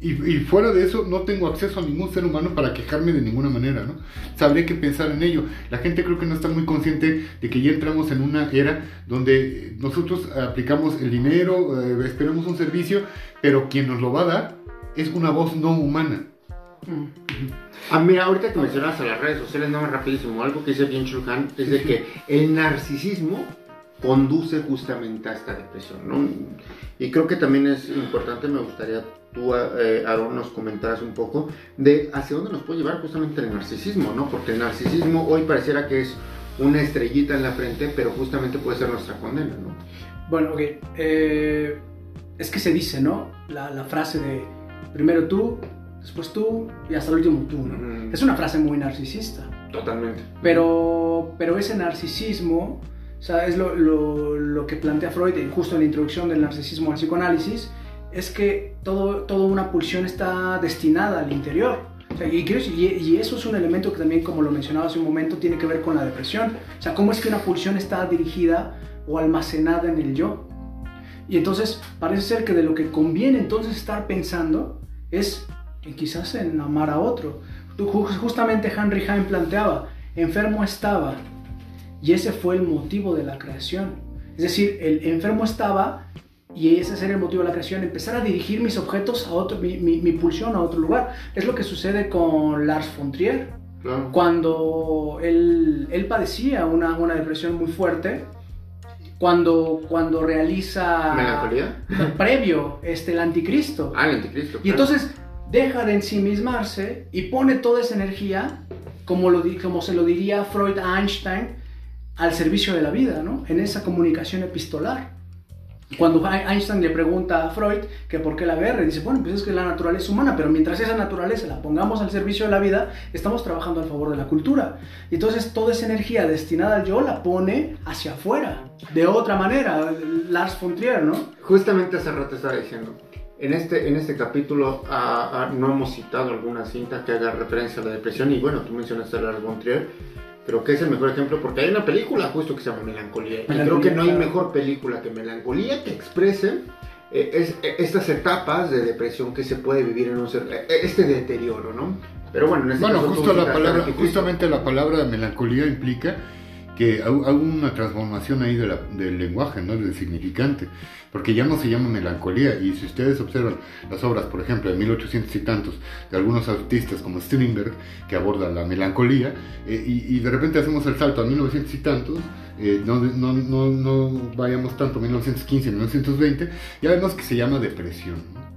Y, y fuera de eso, no tengo acceso a ningún ser humano para quejarme de ninguna manera, ¿no? Sabré que pensar en ello. La gente creo que no está muy consciente de que ya entramos en una era donde nosotros aplicamos el dinero, eh, esperamos un servicio, pero quien nos lo va a dar es una voz no humana. Mm. Ah, mira, ahorita que mencionas a las redes sociales, más rapidísimo, algo que dice bien Chulhan es de que el narcisismo conduce justamente a esta depresión, ¿no? Y creo que también es importante, me gustaría tú, eh, Aaron, nos comentaras un poco de hacia dónde nos puede llevar justamente el narcisismo, ¿no? Porque el narcisismo hoy pareciera que es una estrellita en la frente, pero justamente puede ser nuestra condena, ¿no? Bueno, ok. eh, es que se dice, ¿no? La, la frase de primero tú, después tú y hasta el último tú, ¿no? Mm. Es una frase muy narcisista. Totalmente. Pero, pero ese narcisismo, o sea, es lo, lo- lo que plantea Freud justo en la introducción del narcisismo al psicoanálisis, es que todo, toda una pulsión está destinada al interior. O sea, y, eso es un elemento que también, como lo mencionaba hace un momento, tiene que ver con la depresión. O sea, cómo es que una pulsión está dirigida o almacenada en el yo. Y entonces parece ser que de lo que conviene entonces estar pensando es quizás en amar a otro. Justamente Henry Heim planteaba, enfermo estaba, y ese fue el motivo de la creación. Es decir, el enfermo estaba, y ese sería el motivo de la creación, empezar a dirigir mis objetos a otro, mi, mi- mi pulsión a otro lugar. Es lo que sucede con Lars von Trier, Claro. cuando él, él padecía una, una depresión muy fuerte, cuando, cuando realiza... ¿Melancolía? Previo, este, el anticristo. Ah, el anticristo. Y claro. entonces deja de ensimismarse y pone toda esa energía, como, lo, como se lo diría Freud a Einstein, al servicio de la vida, ¿no? En esa comunicación epistolar. Cuando Ein- Einstein le pregunta a Freud que por qué la guerra, dice, bueno, pues es que la naturaleza humana, pero mientras esa naturaleza la pongamos al servicio de la vida, estamos trabajando a favor de la cultura. Y entonces toda esa energía destinada al yo la pone hacia afuera, de otra manera, Lars von Trier, ¿no? Justamente hace rato estaba diciendo, en este, en este capítulo ah, ah, no hemos citado alguna cinta que haga referencia a la depresión y bueno, tú mencionaste a Lars von Trier, creo que es el mejor ejemplo porque hay una película justo que se llama Melancolía. Y creo que no hay mejor película que Melancolía que exprese eh, es- eh, estas etapas de depresión que se puede vivir en un ser, eh, este deterioro, ¿no? Pero bueno, en este Bueno, caso justo la palabra, justamente la palabra melancolía implica que hay una transformación ahí de la- del lenguaje, ¿no? Del significante, porque ya no se llama melancolía, y si ustedes observan las obras, por ejemplo, de 1800 y tantos, de algunos artistas como Strindberg, que abordan la melancolía, eh, y, y de repente hacemos el salto a 1900 y tantos, eh, no, no, no, no vayamos tanto a 1915, 1920, ya vemos que se llama depresión, ¿no?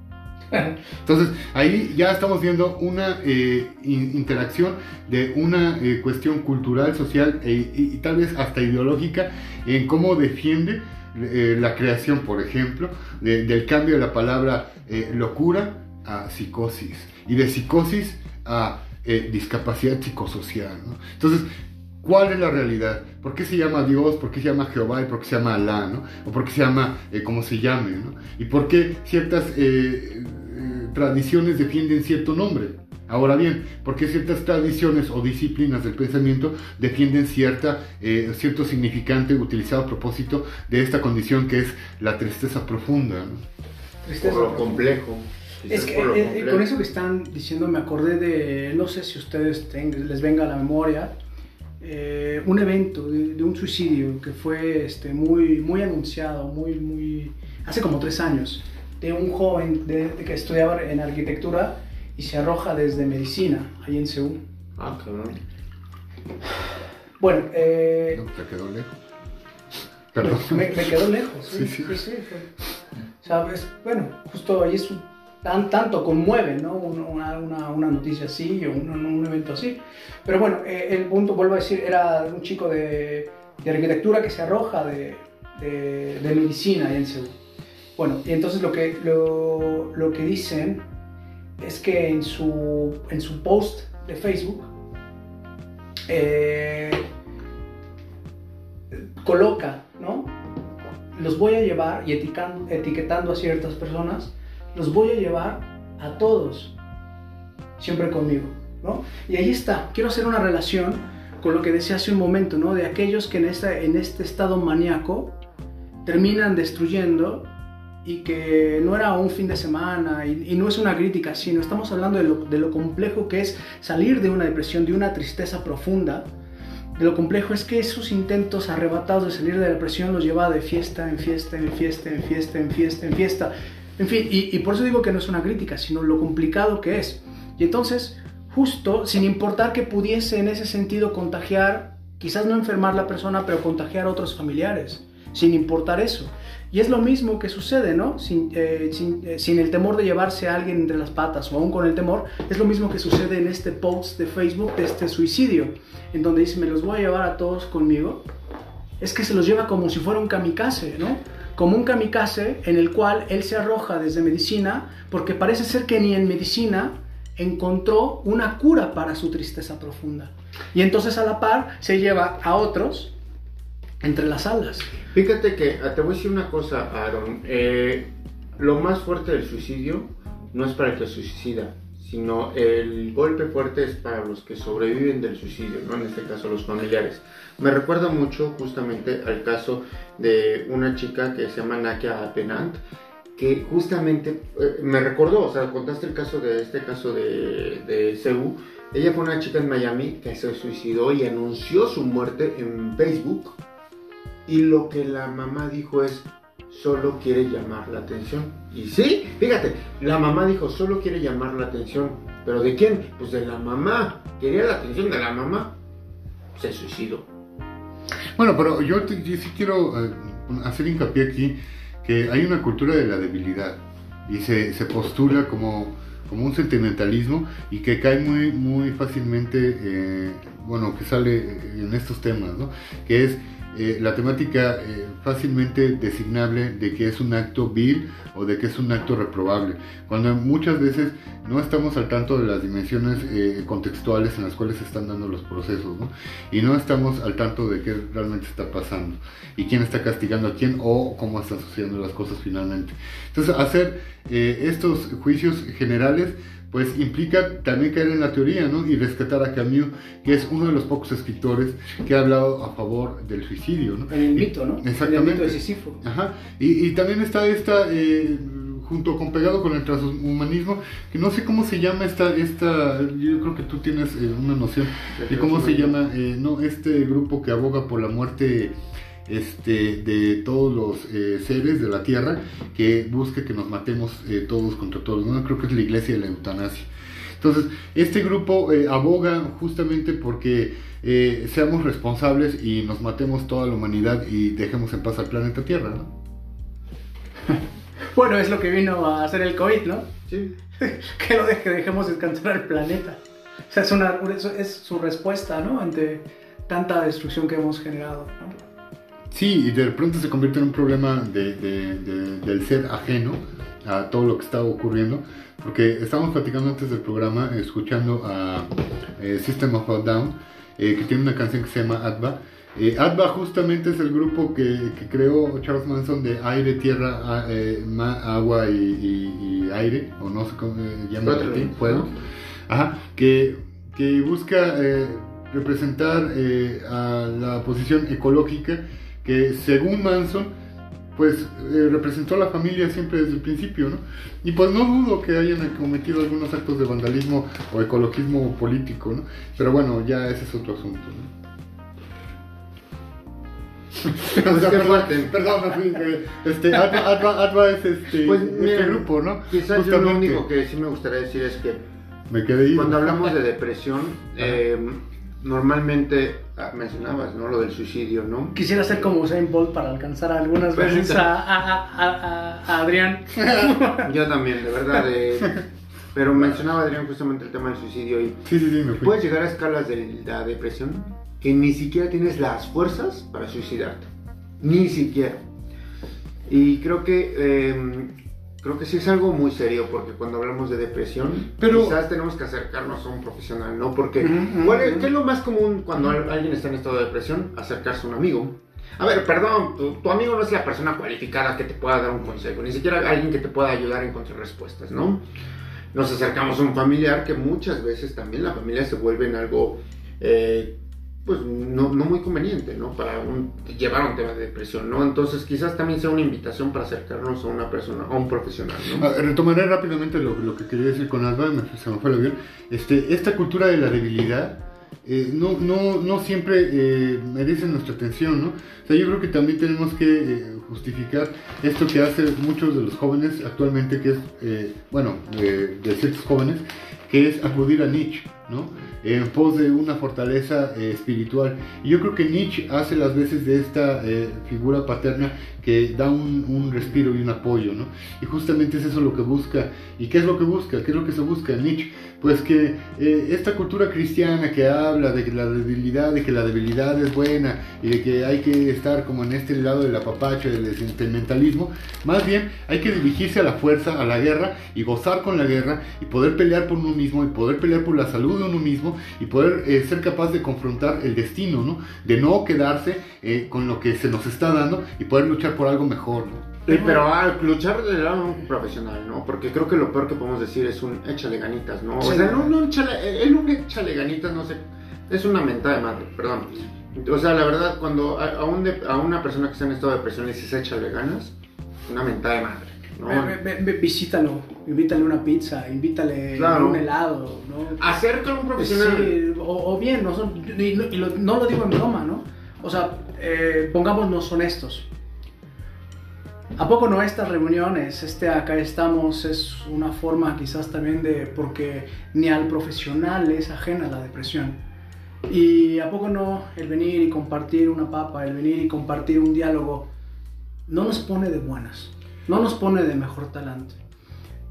Entonces, ahí ya estamos viendo una eh, in- interacción de una eh, cuestión cultural, social e- y, tal vez hasta ideológica en cómo defiende eh, la creación, por ejemplo, de- del cambio de la palabra locura a psicosis y de psicosis a discapacidad psicosocial. ¿no? Entonces, ¿Cuál es la realidad? ¿Por qué se llama Dios? ¿Por qué se llama Jehová? ¿Y por qué se llama Alá? ¿no? ¿O por qué se llama eh, como se llame? ¿no? ¿Y por qué ciertas eh, eh, tradiciones defienden cierto nombre? Ahora bien, porque ciertas tradiciones o disciplinas del pensamiento defienden cierta, eh, cierto significante utilizado a propósito de esta condición que es la tristeza profunda. Tristeza por lo complejo. Es que con eso que están diciendo me acordé de, no sé si ustedes les venga a la memoria, un evento de, un suicidio que fue este, muy, muy anunciado, muy, muy, hace como tres años, de un joven de, que estudiaba en arquitectura y se arroja desde medicina, ahí en Seúl. Ah, cabrón. Bueno, eh, no, te quedó lejos. Perdón. Me, quedó lejos, sí, sí. sí, ¿Sabes? Bueno, justo ahí es tan, tanto conmueve, ¿no? Una, una, una noticia así o un, un, evento así. Pero bueno, eh, el punto, vuelvo a decir, era un chico de, de arquitectura que se arroja de, de, de, medicina en Seúl. Bueno, y entonces lo que, lo, lo que dicen es que en su, en su post de Facebook eh, coloca, ¿no? Los voy a llevar y etiquetando a ciertas personas, los voy a llevar a todos, siempre conmigo, ¿no? Y ahí está, quiero hacer una relación con lo que decía hace un momento, ¿no? De aquellos que en, esta, en este estado maníaco terminan destruyendo y que no era un fin de semana y, no es una crítica, sino estamos hablando de lo, de lo, complejo que es salir de una depresión, de una tristeza profunda. De lo complejo es que esos intentos arrebatados de salir de la depresión los lleva de fiesta en fiesta, en fiesta, en fiesta, en fiesta, en fiesta. En fin, y, y por eso digo que no es una crítica, sino lo complicado que es. Y entonces, justo, sin importar que pudiese en ese sentido contagiar, quizás no enfermar la persona, pero contagiar a otros familiares, sin importar eso. Y es lo mismo que sucede, ¿no? Sin, eh, eh, sin, el temor de llevarse a alguien entre las patas o aún con el temor, es lo mismo que sucede en este post de Facebook de este suicidio, en donde dice, me los voy a llevar a todos conmigo. Es que se los lleva como si fuera un kamikaze, ¿no? Como un kamikaze en el cual él se arroja desde medicina, porque parece ser que ni en medicina encontró una cura para su tristeza profunda. Y entonces a la par se lleva a otros entre las alas. Fíjate que ah, te voy a decir una cosa, Aaron. Eh, lo más fuerte del suicidio no es para el que suicida, sino el golpe fuerte es para los que sobreviven del suicidio, ¿no? En este caso los familiares. Me recuerda mucho justamente al caso de una chica que se llama Nakia Atenant, que justamente eh, me recordó, o sea, contaste el caso de este caso de, de. Ella fue una chica en Miami que se suicidó y anunció su muerte en Facebook y lo que la mamá dijo es, solo quiere llamar la atención. Y sí, fíjate, la mamá dijo, solo quiere llamar la atención. ¿Pero de quién? Pues de la mamá. Quería la atención de la mamá. Se suicidó. Bueno, pero yo, sí quiero eh, hacer hincapié aquí que hay una cultura de la debilidad y se, se postula como, como un sentimentalismo y que cae muy, muy fácilmente, eh, bueno, que sale en estos temas, ¿no? Que es eh, la temática eh, fácilmente designable de que es un acto vil o de que es un acto reprobable, cuando muchas veces no estamos al tanto de las dimensiones eh, contextuales en las cuales se están dando los procesos, ¿no? y no estamos al tanto de qué realmente está pasando y quién está castigando a quién o cómo están sucediendo las cosas finalmente. Entonces, hacer estos juicios generales pues implica también caer en la teoría, ¿no? Y rescatar a Camus, que es uno de los pocos escritores que ha hablado a favor del suicidio, ¿no? En el mito, ¿no? Exactamente. En el mito de Sísifo. Ajá. Y, y también está esta, eh, junto con pegado con el transhumanismo, que no sé cómo se llama esta, esta yo creo que tú tienes eh, una noción de cómo se llama, eh, no, este grupo que aboga por la muerte este, de todos los eh, seres de la tierra que busque que nos matemos eh, todos contra todos. ¿no? Creo que es la iglesia de la eutanasia. Entonces, este grupo eh, aboga justamente porque seamos responsables y nos matemos toda la humanidad y dejemos en paz al planeta Tierra, ¿no? Bueno, es lo que vino a hacer el COVID, ¿no? Sí. que lo deje, dejemos descansar el planeta. O sea, es, una, es su respuesta, ¿no? Ante tanta destrucción que hemos generado, ¿no? Sí, y de pronto se convierte en un problema del ser ajeno a todo lo que está ocurriendo, porque estábamos platicando antes del programa, escuchando a eh, System of a Down, eh, que tiene una canción que se llama Adva. Eh, Adva justamente es el grupo que, creó Charles Manson de aire, tierra, agua y, aire, o no sé cómo se llama, fuego. Ajá, que, que busca eh, representar eh, a la posición ecológica que según Manson pues eh, representó a la familia siempre desde el principio, ¿no? Y pues no dudo que hayan cometido algunos actos de vandalismo o ecologismo político, ¿no? Pero bueno, ya ese es otro asunto, ¿no? O sea, perdón, perdón, eh, este, Atma, Atma- Atma es este, Pues, este mira, grupo, ¿no? Quizás yo lo único que sí me gustaría decir es que Me quedé ahí. cuando hablamos de depresión, eh, normalmente ah, mencionabas, ¿no? Lo del suicidio, ¿no? Quisiera ser como Usain Bolt para alcanzar algunas Pues, veces a, a- a- a- Adrián. Yo también, de verdad. eh, pero mencionaba Adrián justamente el tema del suicidio y Sí, sí, sí, me puedes llegar a escalas de la depresión que ni siquiera tienes las fuerzas para suicidarte. Ni siquiera. Y creo que eh, creo que sí es algo muy serio porque cuando hablamos de depresión, Pero- quizás tenemos que acercarnos a un profesional, ¿no? Porque Ujú, ujú, ¿cuál es, ujú. ¿qué es lo más común cuando al- alguien está en estado de depresión? Acercarse a un amigo. A ver, perdón, tu, tu amigo no es la persona cualificada que te pueda dar un consejo, ni siquiera alguien que te pueda ayudar a encontrar respuestas, ¿no? Nos acercamos a un familiar que muchas veces también la familia se vuelve en algo, eh, pues no, muy conveniente, ¿no? Para un- llevar un tema de depresión, ¿no? Entonces quizás también sea una invitación para acercarnos a una persona, a un profesional, ¿no? Ah, Retomaré rápidamente lo, que quería decir con Alba, me- se me fue el avión. Este, esta cultura de la debilidad eh, no, no, no siempre eh, merece nuestra atención, ¿no? O sea, yo creo que también tenemos que eh, justificar esto que hacen muchos de los jóvenes actualmente, que es, bueno, de ciertos jóvenes, que es acudir a Nietzsche, ¿no? En pos de una fortaleza eh, espiritual. Y yo creo que Nietzsche hace las veces de esta eh, figura paterna que da un, respiro y un apoyo, ¿no? Y justamente es eso lo que busca. ¿Y qué es lo que busca? ¿Qué es lo que se busca en Nietzsche? Pues que eh, esta cultura cristiana que habla de la debilidad, de que la debilidad es buena y de que hay que estar como en este lado del apapacho, del sentimentalismo, más bien hay que dirigirse a la fuerza, a la guerra y gozar con la guerra y poder pelear por uno mismo y poder pelear por la salud de uno mismo y poder eh, ser capaz de confrontar el destino, ¿no? De no quedarse eh, con lo que se nos está dando y poder luchar por algo mejor, ¿no? Sí, pero a luchar del lado de un profesional, ¿no? Porque creo que lo peor que podemos decir es un échale ganitas, ¿no? O sea, no, no échale, el un échale ganitas, no sé, es una mentada de madre, perdón. O sea, la verdad, cuando a, a un de- a una persona que está en estado de depresión le dices échale ganas, una mentada de madre, ¿no? Ve- ve- ve- visítalo, invítale una pizza, invítale Claro. un helado, ¿no? Acerca a un profesional. Sí, o, o bien, no, son- y no, y lo, no lo digo en broma, ¿no? O sea, eh, pongámonos honestos. ¿A poco no estas reuniones, este acá estamos, es una forma quizás también de, porque ni al profesional es ajena la depresión? Y a poco no el venir y compartir una papa, el venir y compartir un diálogo, no nos pone de buenas, no nos pone de mejor talante.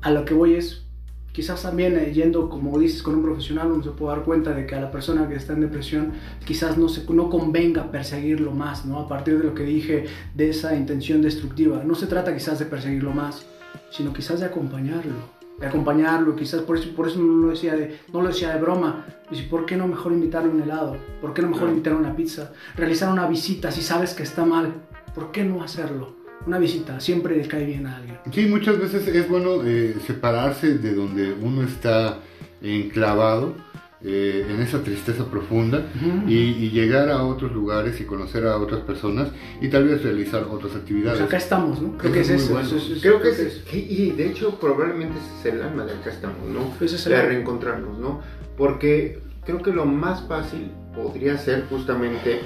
A lo que voy es, quizás también eh, yendo, como dices, con un profesional, uno se puede dar cuenta de que a la persona que está en depresión quizás no, se, no convenga perseguirlo más, ¿no? A partir de lo que dije, de esa intención destructiva. No se trata quizás de perseguirlo más, sino quizás de acompañarlo. De acompañarlo, quizás por eso, por eso no, lo decía de, no lo decía de broma. Dice, ¿por qué no mejor invitarle un helado? ¿Por qué no mejor invitarle una pizza? Realizar una visita si sabes que está mal. ¿Por qué no hacerlo? Una visita siempre le cae bien a alguien. Sí, muchas veces es bueno eh, separarse de donde uno está enclavado eh, en esa tristeza profunda y, y llegar a otros lugares y conocer a otras personas y tal vez realizar otras Pues actividades. acá estamos, ¿no? Creo que es Eso Creo que es, y y de hecho probablemente ese es el alma de acá estamos, ¿no? Ese es el de reencontrarnos, ¿no? Porque creo que lo más fácil podría ser justamente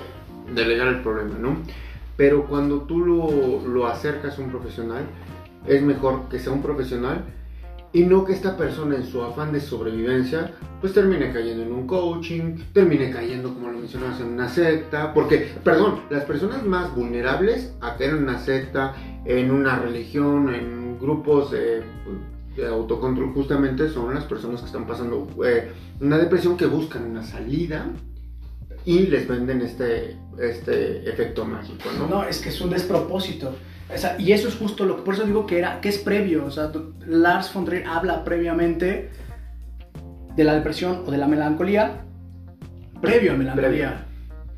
delegar el problema, ¿no? Pero cuando tú lo, lo acercas a un profesional, es mejor que sea un profesional y no que esta persona en su afán de sobrevivencia pues termine cayendo en un coaching, termine cayendo como lo mencionabas en una secta, porque, perdón, las personas más vulnerables a caer en una secta, en una religión, en grupos de, autocontrol justamente son las personas que están pasando eh, una depresión que buscan una salida y les venden este, este efecto mágico, ¿no? No, es que es un despropósito. O sea, y eso es justo lo que, por eso digo que era, que es previo. O sea, Lars von Trier habla previamente de la depresión o de la melancolía, previo a melancolía,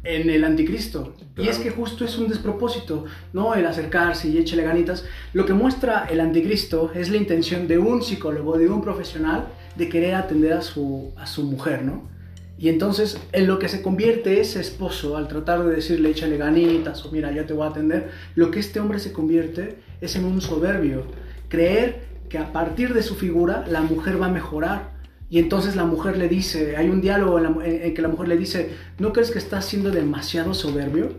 en el anticristo. Y Claro. es que justo es un despropósito, ¿no? El acercarse y échele ganitas. Lo que muestra el anticristo es la intención de un psicólogo, de un profesional, de querer atender a su, a su mujer, ¿no? Y entonces en lo que se convierte ese esposo al tratar de decirle échale ganitas o mira, yo te voy a atender, lo que este hombre se convierte es en un soberbio. Creer que a partir de su figura la mujer va a mejorar. Y entonces la mujer le dice, hay un diálogo en, que la mujer le dice, ¿no crees que estás siendo demasiado soberbio?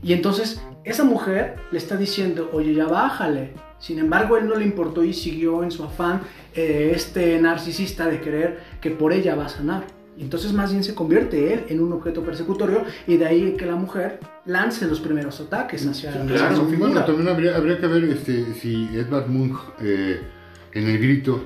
Y entonces esa mujer le está diciendo, oye, ya bájale. Sin embargo, él no le importó y siguió en su afán eh, este narcisista de creer que por ella va a sanar. Y entonces más bien se convierte él en un objeto persecutorio y de ahí que la mujer lance los primeros ataques hacia, claro, Bueno, también habría, que ver este, si Edvard Munch eh, en el grito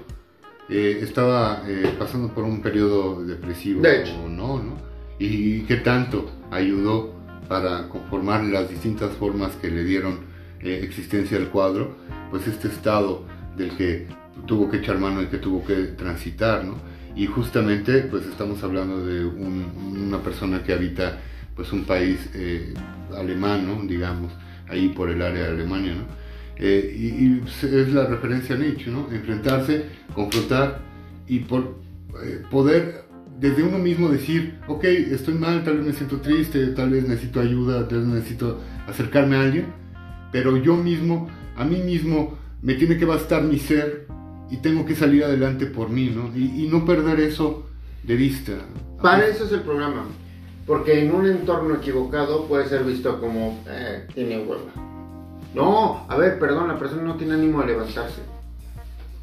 eh, estaba eh, pasando por un periodo depresivo o no, ¿no? Y qué tanto ayudó para conformar las distintas formas que le dieron existencia al cuadro, pues este estado del que tuvo que echar mano y que tuvo que transitar, ¿no? Y justamente pues estamos hablando de una persona que habita pues un país eh, alemán, ¿no? digamos, ahí por el área de Alemania, ¿no? Eh, y, es la referencia a Nietzsche, ¿no? Enfrentarse, confrontar y por eh, poder desde uno mismo decir, ok, estoy mal, tal vez me siento triste, tal vez necesito ayuda, tal vez necesito acercarme a alguien, pero yo mismo, a mí mismo, me tiene que bastar mi ser y tengo que salir adelante por mí, ¿no? Y, no perder eso de vista. Para eso es el programa, porque en un entorno equivocado puede ser visto como, eh, tiene hueva. No, a ver, perdón, la persona no tiene ánimo de levantarse.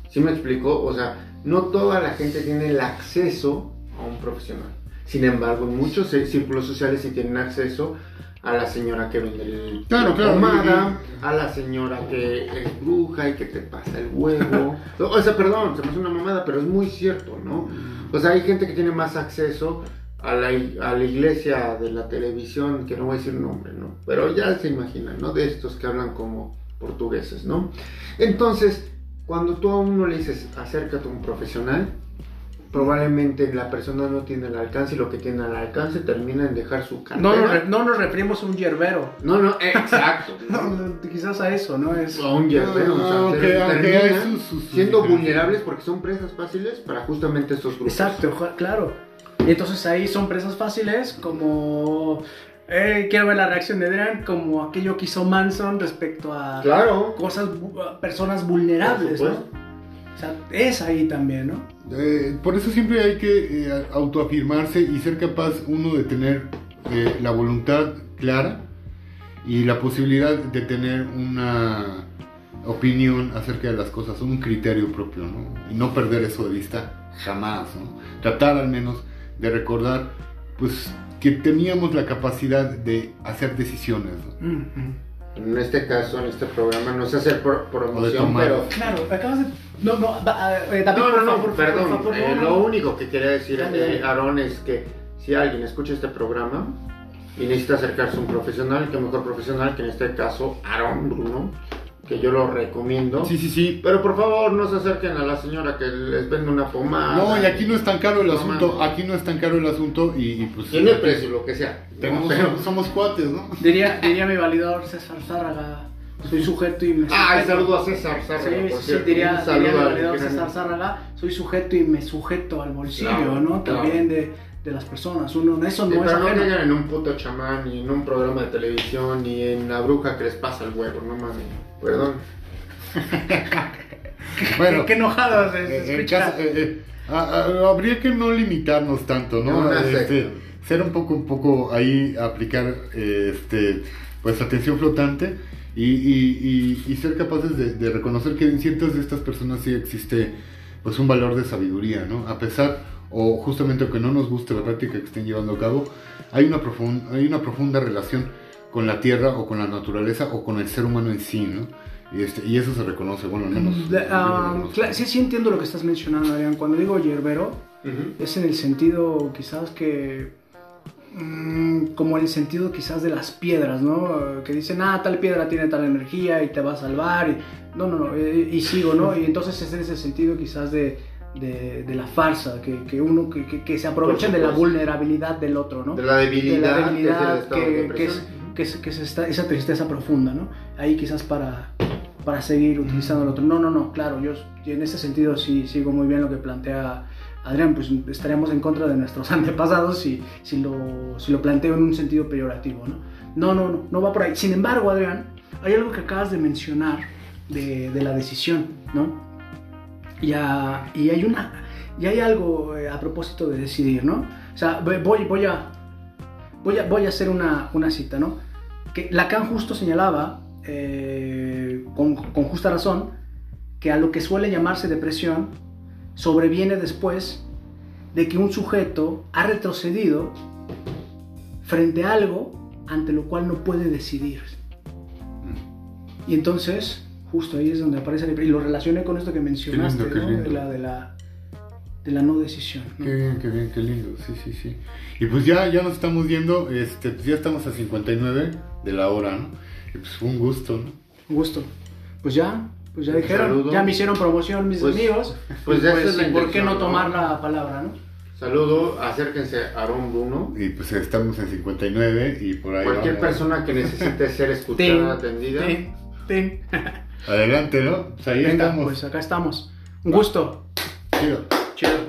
¿Sí me explico? O sea, no toda la gente tiene el acceso a un profesional. Sin embargo, muchos círculos sociales sí tienen acceso a la señora que vende el claro, claro, a la señora que es bruja y que te pasa el huevo. o sea, perdón, se me hace una mamada, pero es muy cierto, ¿no? O sea, hay gente que tiene más acceso a la, a la iglesia de la televisión, que no voy a decir nombre, ¿no? Pero ya se imaginan, ¿no? De estos que hablan como portugueses, ¿no? Entonces, cuando tú a uno le dices, acércate a un profesional, probablemente la persona no tiene el alcance y lo que tiene al alcance termina en dejar su cartera. No, nos referimos a un yerbero. No, no, exacto. quizás a eso, ¿no? Es... A un yerbero. o sea, siendo vulnerables porque son presas fáciles para justamente estos grupos. Exacto, claro. Y entonces ahí son presas fáciles como... Eh, quiero ver la reacción de Adrian como aquello que hizo Manson respecto a claro. cosas, personas vulnerables, ¿no? O sea, es ahí también, ¿no? Eh, por eso siempre hay que eh, autoafirmarse y ser capaz uno de tener eh, la voluntad clara y la posibilidad de tener una opinión acerca de las cosas, un criterio propio, ¿no? Y no perder eso de vista jamás, ¿no? Tratar al menos de recordar, pues, que teníamos la capacidad de hacer decisiones, ¿no? En este caso, en este programa, no sé hacer promoción, pero... Claro, acabas de no, no, eh, no, no, perdón. Eh, lo único que quería decir, eh, Aaron, es que si alguien escucha este programa y necesita acercarse a un profesional, que mejor profesional que en este caso Aaron Bruno, que yo lo recomiendo. Sí, sí, sí. Pero por favor, no se acerquen a la señora que les vende una pomada. No, y aquí no es tan caro el asunto. Aquí no es tan caro el asunto y, pues. Tiene precio, lo que sea. Tenemos, somos cuates, ¿no? Diría, diría mi validador César Zárraga soy sujeto y me sujeto. Ah, saludo a César Zárraga. Sí, sí, diría, diría el César Zárraga, soy sujeto y me sujeto al bolsillo, ¿no? También de, de, las personas. Uno, eso no es pero no caigan en un puto chamán, ni en un programa de televisión, ni en la bruja que les pasa el huevo, no mames. Perdón. bueno, qué enojados eh, eh, habría que no limitarnos tanto, ¿no? Este, ser un poco, un poco ahí, aplicar este, pues atención flotante y, ser capaces de, reconocer que en ciertas de estas personas sí existe pues un valor de sabiduría, ¿no? A pesar, o justamente aunque no nos guste la práctica que estén llevando a cabo, hay una, profunda, hay una profunda relación con la tierra o con la naturaleza o con el ser humano en sí, ¿no? Y, este, y eso se reconoce, bueno, al menos... Ah, sí, sí entiendo lo que estás mencionando, Adrián. Cuando digo yerbero, es en el sentido quizás que Mm, como el sentido quizás de las piedras, ¿no? Que dicen, ah, tal piedra tiene tal energía y te va a salvar. Y, no, no, no, eh, y, sigo, ¿no? Y entonces es en ese sentido quizás de, de, la farsa, que, que uno que, que, se aprovecha de la vulnerabilidad del otro, ¿no? De la debilidad, de la debilidad que, es, que, es, que es esa tristeza profunda, ¿no? Ahí quizás para, para seguir utilizando el otro. No, no, no, claro, yo en ese sentido sí sigo muy bien lo que plantea Adrián, pues estaríamos en contra de nuestros antepasados si, si, lo, si lo planteo en un sentido peyorativo, ¿no? No, no, no, no va por ahí. Sin embargo, Adrián, hay algo que acabas de mencionar de, de la decisión, ¿no? Y, y, hay una, y hay algo eh, a propósito de decidir, ¿no? O sea, voy, voy, a, voy, a, voy a hacer una, una cita, ¿no? Que Lacan justo señalaba, eh, con, con justa razón, que a lo que suele llamarse depresión sobreviene después de que un sujeto ha retrocedido frente a algo ante lo cual no puede decidir. Y entonces, justo ahí es donde aparece y lo relacioné con esto que mencionaste, ¿no? De, la, de, la, de la no decisión. Qué bien, qué bien, qué lindo, sí, sí, sí. Y pues ya, ya nos estamos viendo, este, pues ya estamos a 59 de la hora, ¿no? Y pues fue un gusto, ¿no? Un gusto. Pues ya, pues ya dijeron, ya me hicieron promoción mis Pues- amigos. pues y esa es la ¿y ¿Por qué no ¿no? tomar la palabra, no? Saludo, acérquense a Aaron Bruno. Y pues estamos en 59 y por ahí Cualquier vamos. persona que necesite ser Ten, escuchada, atendida. ten, ten. Adelante, ¿no? Pues ahí Venga, estamos. pues acá estamos. Un gusto. Chido. Chido.